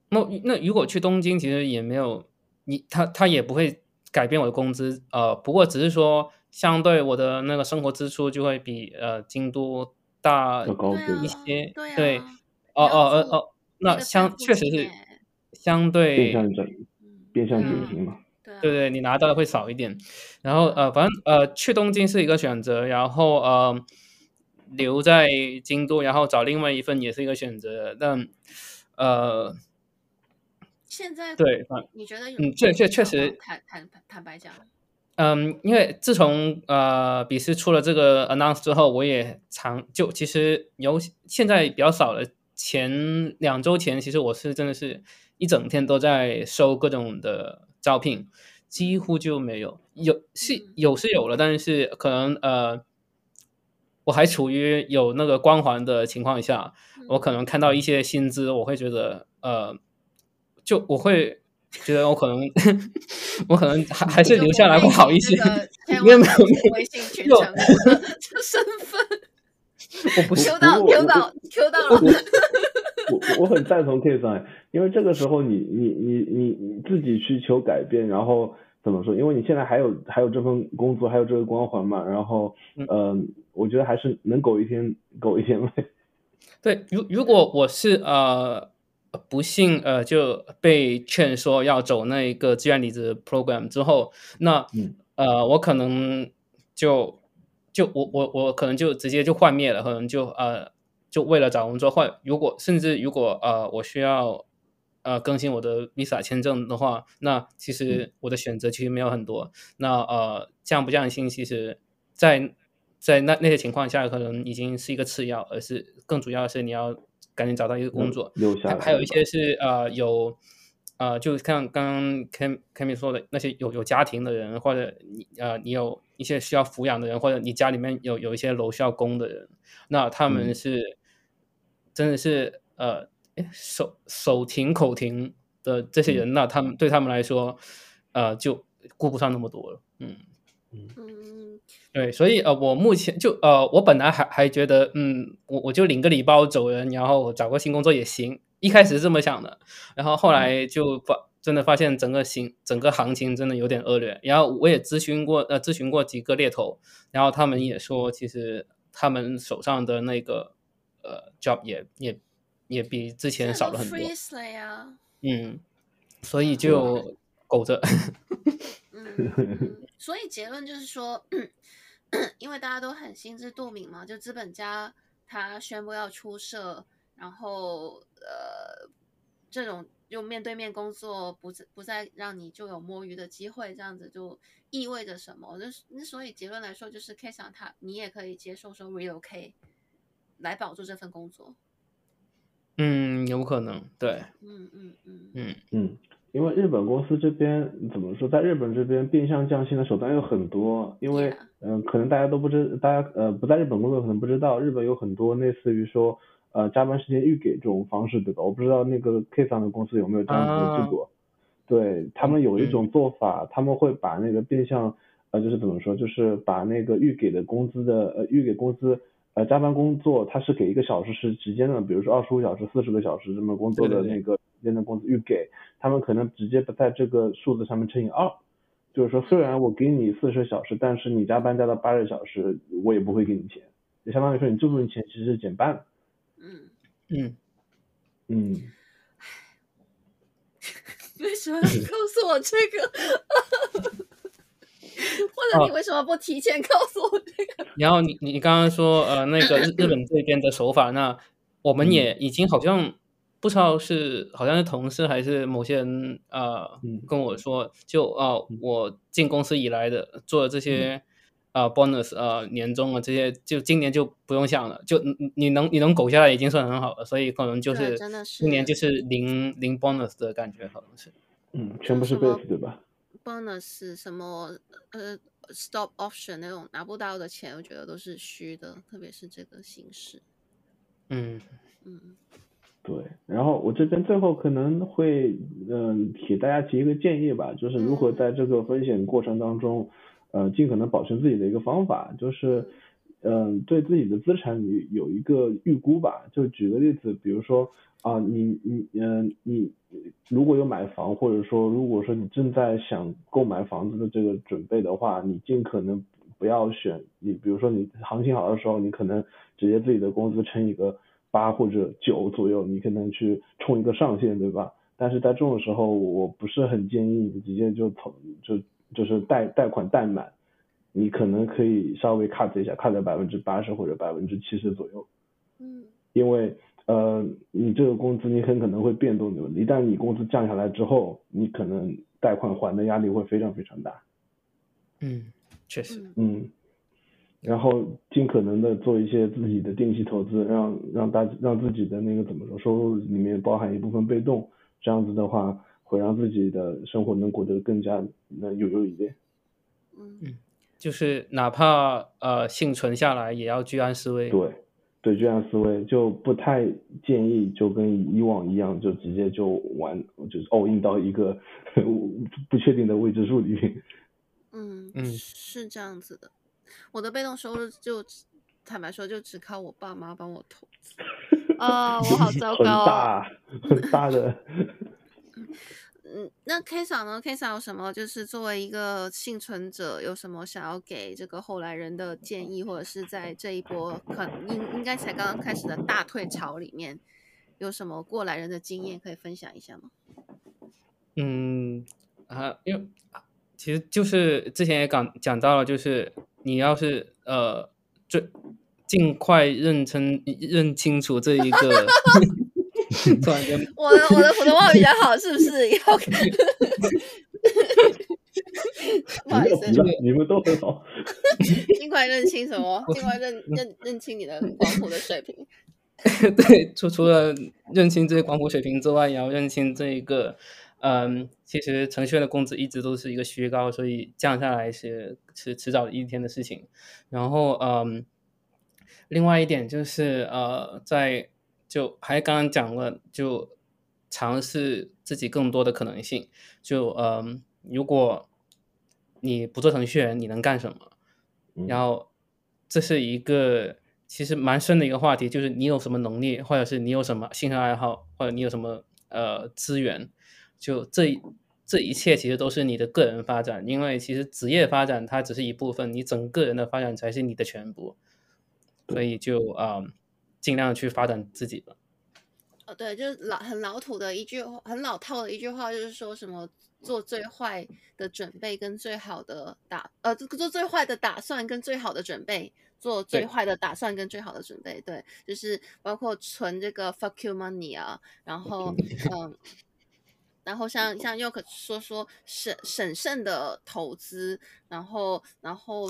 那那如果去东京，其实也没有你他他也不会改变我的工资，呃，不过只是说相对我的那个生活支出就会比呃京都大一些，对，啊对，哦哦哦哦，那相确实是相对变相减，变相减薪嘛，对对，你拿到的会少一点，然后呃，反正呃去东京是一个选择，然后呃。留在京都，然后找另外一份也是一个选择，但呃，现在对，你觉得有？嗯，确确确实坦坦坦白讲，嗯，因为自从呃笔试出了这个 announce 之后，我也常就其实有现在比较少了。前两周前，其实我是真的是一整天都在收各种的招聘，几乎就没有，有是有是有了，但是可能呃。我还处于有那个光环的情况下，我可能看到一些薪资，我会觉得，呃，就我会觉得我可能，我可能还还是留下来会好一些。没有没有微信群成身份，我不是 Q 到 Q 到 Q 到了。我我很赞同 K 三，因为这个时候你你你你你自己去求改变，然后。怎么说？因为你现在还有还有这份工作，还有这个光环嘛。然后，嗯、呃，我觉得还是能苟一天苟一天呗。对，如如果我是呃不幸呃就被劝说要走那一个志愿离职 program 之后，那、嗯、呃我可能就就我我我可能就直接就幻灭了，可能就呃就为了找工作换。如果甚至如果呃我需要。呃，更新我的 visa 签证的话，那其实我的选择其实没有很多。嗯、那呃，降不降薪，其实在在那那些情况下，可能已经是一个次要，而是更主要的是你要赶紧找到一个工作。留下。还有一些是呃有呃，就像刚刚 Kemi 说的那些有有家庭的人，或者你呃你有一些需要抚养的人，或者你家里面有有一些楼需要供的人，那他们是。嗯真的是呃，手手停口停的这些人，那他们对他们来说，呃，就顾不上那么多了。嗯嗯嗯，对，所以呃，我目前就呃，我本来还还觉得，嗯，我我就领个礼包走人，然后我找个新工作也行。一开始是这么想的，然后后来就发真的发现整个行整个行情真的有点恶劣。然后我也咨询过呃咨询过几个猎头，然后他们也说，其实他们手上的那个。呃，job 也也也比之前少了很多。嗯，所以就苟着。嗯，所以结论就是说，因为大家都很心知肚明嘛，就资本家他宣布要出社，然后呃，这种就面对面工作不不再让你就有摸鱼的机会，这样子就意味着什么？就是那所以结论来说，就是 K 想他你也可以接受说 relocate。来保住这份工作，嗯，有可能，对，嗯嗯嗯嗯嗯，因为日本公司这边怎么说，在日本这边变相降薪的手段有很多，因为嗯、呃，可能大家都不知，大家呃不在日本工作可能不知道，日本有很多类似于说呃加班时间预给这种方式，对吧？我不知道那个 K 桑的公司有没有这样子的制度，啊、对他们有一种做法，嗯、他们会把那个变相呃就是怎么说，就是把那个预给的工资的呃预给工资。呃，加班工作他是给一个小时是直接的，比如说二十五小时、四十个小时这么工作的那个时间的工资预给，他们可能直接不在这个数字上面乘以二，就是说虽然我给你四十小时，但是你加班加到八十小时，我也不会给你钱，就相当于说你这部分钱其实是减半。嗯嗯嗯。为什么要告诉我这个？或者你为什么不提前告诉我这个？然后你你刚刚说呃那个日日本这边的手法，那我们也已经好像不知道是好像是同事还是某些人呃跟我说，就呃我进公司以来的做的这些呃 bonus 呃年终啊这些，就今年就不用想了，就你你能你能苟下来已经算很好了，所以可能就是今年就是零零 bonus 的感觉，可能是嗯全部是 base 对吧？bonus 什么呃 stop option 那种拿不到的钱，我觉得都是虚的，特别是这个形式。嗯嗯，对。然后我这边最后可能会嗯给大家提一个建议吧，就是如何在这个风险过程当中，呃尽可能保全自己的一个方法，就是嗯对自己的资产有有一个预估吧。就举个例子，比如说。啊，你你嗯，你如果有买房，或者说如果说你正在想购买房子的这个准备的话，你尽可能不要选你，比如说你行情好的时候，你可能直接自己的工资乘以个八或者九左右，你可能去冲一个上限，对吧？但是在这种时候，我不是很建议你直接就投，就就是贷贷款贷满，你可能可以稍微 cut 一下，cut 在百分之八十或者百分之七十左右，嗯，因为。呃，你这个工资你很可能会变动的，一旦你工资降下来之后，你可能贷款还的压力会非常非常大。嗯，确实。嗯，然后尽可能的做一些自己的定期投资，让让大让自己的那个怎么说，收入里面包含一部分被动，这样子的话会让自己的生活能过得更加能悠悠一点。嗯，就是哪怕呃幸存下来，也要居安思危。对。对，居安思危就不太建议，就跟以往一样，就直接就玩，就是 all in 到一个不确定的未知数里面。嗯嗯，是这样子的。我的被动收入就坦白说，就只靠我爸妈帮我投资。啊、哦，我好糟糕、哦。很大，很大的。嗯，那 K 嫂呢？K 嫂有什么？就是作为一个幸存者，有什么想要给这个后来人的建议，或者是在这一波可应应该才刚刚开始的大退潮里面，有什么过来人的经验可以分享一下吗？嗯啊，因为其实就是之前也讲讲到了，就是你要是呃，最尽快认清认清楚这一个。我的我的普通话比较好，是不是？要 不好意思，你们都很好。尽快认清什么？尽快认认认清你的广普的水平。对，除除了认清这些广普水平之外，也要认清这一个，嗯，其实程序员的工资一直都是一个虚高，所以降下来是迟迟早一天的事情。然后，嗯，另外一点就是，呃，在就还刚刚讲了，就尝试自己更多的可能性。就嗯、呃，如果你不做程序员，你能干什么？嗯、然后这是一个其实蛮深的一个话题，就是你有什么能力，或者是你有什么兴趣爱好，或者你有什么呃资源，就这这一切其实都是你的个人发展。因为其实职业发展它只是一部分，你整个人的发展才是你的全部。所以就啊、呃，尽量去发展自己吧。哦，对，就是老很老土的一句话，很老套的一句话，就是说什么做最坏的准备跟最好的打，呃，做最坏的打算跟最好的准备，做最坏的打算跟最好的准备，对，对，就是包括存这个 fuck you money 啊，然后 嗯。然后像像又可说说审审慎的投资，然后然后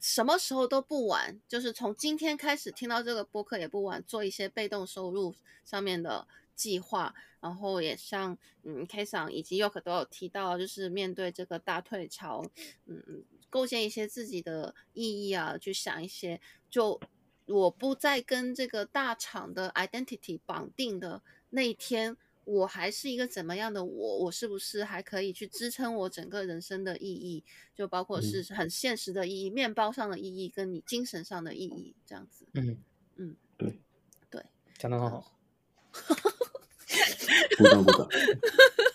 什么时候都不晚，就是从今天开始听到这个播客也不晚，做一些被动收入上面的计划。然后也像嗯 K 桑以及又可都有提到，就是面对这个大退潮，嗯，构建一些自己的意义啊，去想一些，就我不再跟这个大厂的 identity 绑定的那一天。我还是一个怎么样的我？我是不是还可以去支撑我整个人生的意义？就包括是很现实的意义、嗯、面包上的意义，跟你精神上的意义，这样子。嗯嗯，对对，讲的很好。鼓掌鼓掌。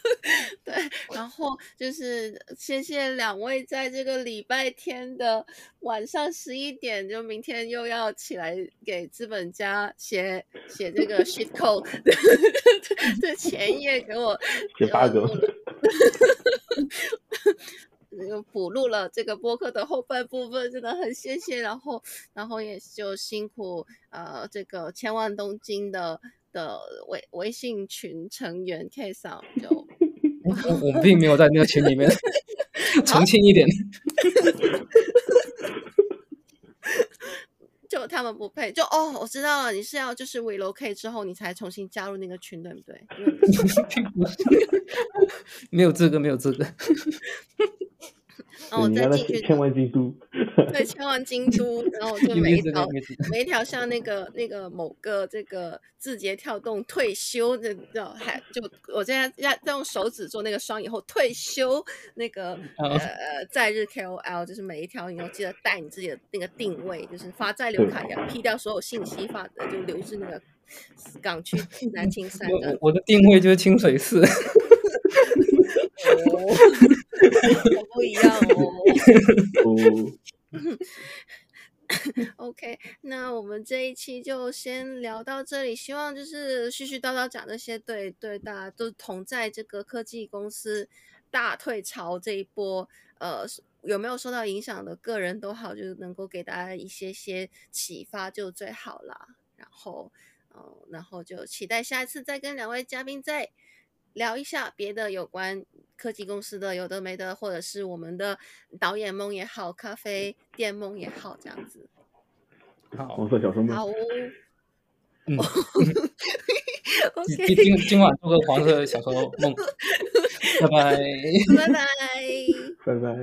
对，然后就是谢谢两位在这个礼拜天的晚上十一点，就明天又要起来给资本家写写这个 shit code 的 前夜给我 写 bug，，又补录了这个播客的后半部分，真的很谢谢。然后，然后也就辛苦呃这个千万东京的的微微信群成员 K 嫂就。我 我并没有在那个群里面，澄清一点。就他们不配，就哦，我知道了，你是要就是 relocate 之后你才重新加入那个群，对不对？没有资格，没有资格。然后我再进去千万京都，对，千万京都，然后我就每一条每一条像那个那个某个这个字节跳动退休的叫还就我现在要在用手指做那个双以后退休那个 呃在日 KOL，就是每一条你要记得带你自己的那个定位，就是发在留卡要 P 掉所有信息发的，就留至那个港区南青山的。我我的定位就是清水寺。不一样哦。OK，那我们这一期就先聊到这里。希望就是絮絮叨叨讲这些，对对，大家都同在这个科技公司大退潮这一波，呃，有没有受到影响的个人都好，就是能够给大家一些些启发就最好啦。然后，嗯、呃，然后就期待下一次再跟两位嘉宾再聊一下别的有关。科技公司的有的没的，或者是我们的导演梦也好，咖啡店梦也好，这样子。好，黄色小生梦。好。嗯。今今今晚做个黄色小说梦。拜拜。拜拜。拜拜。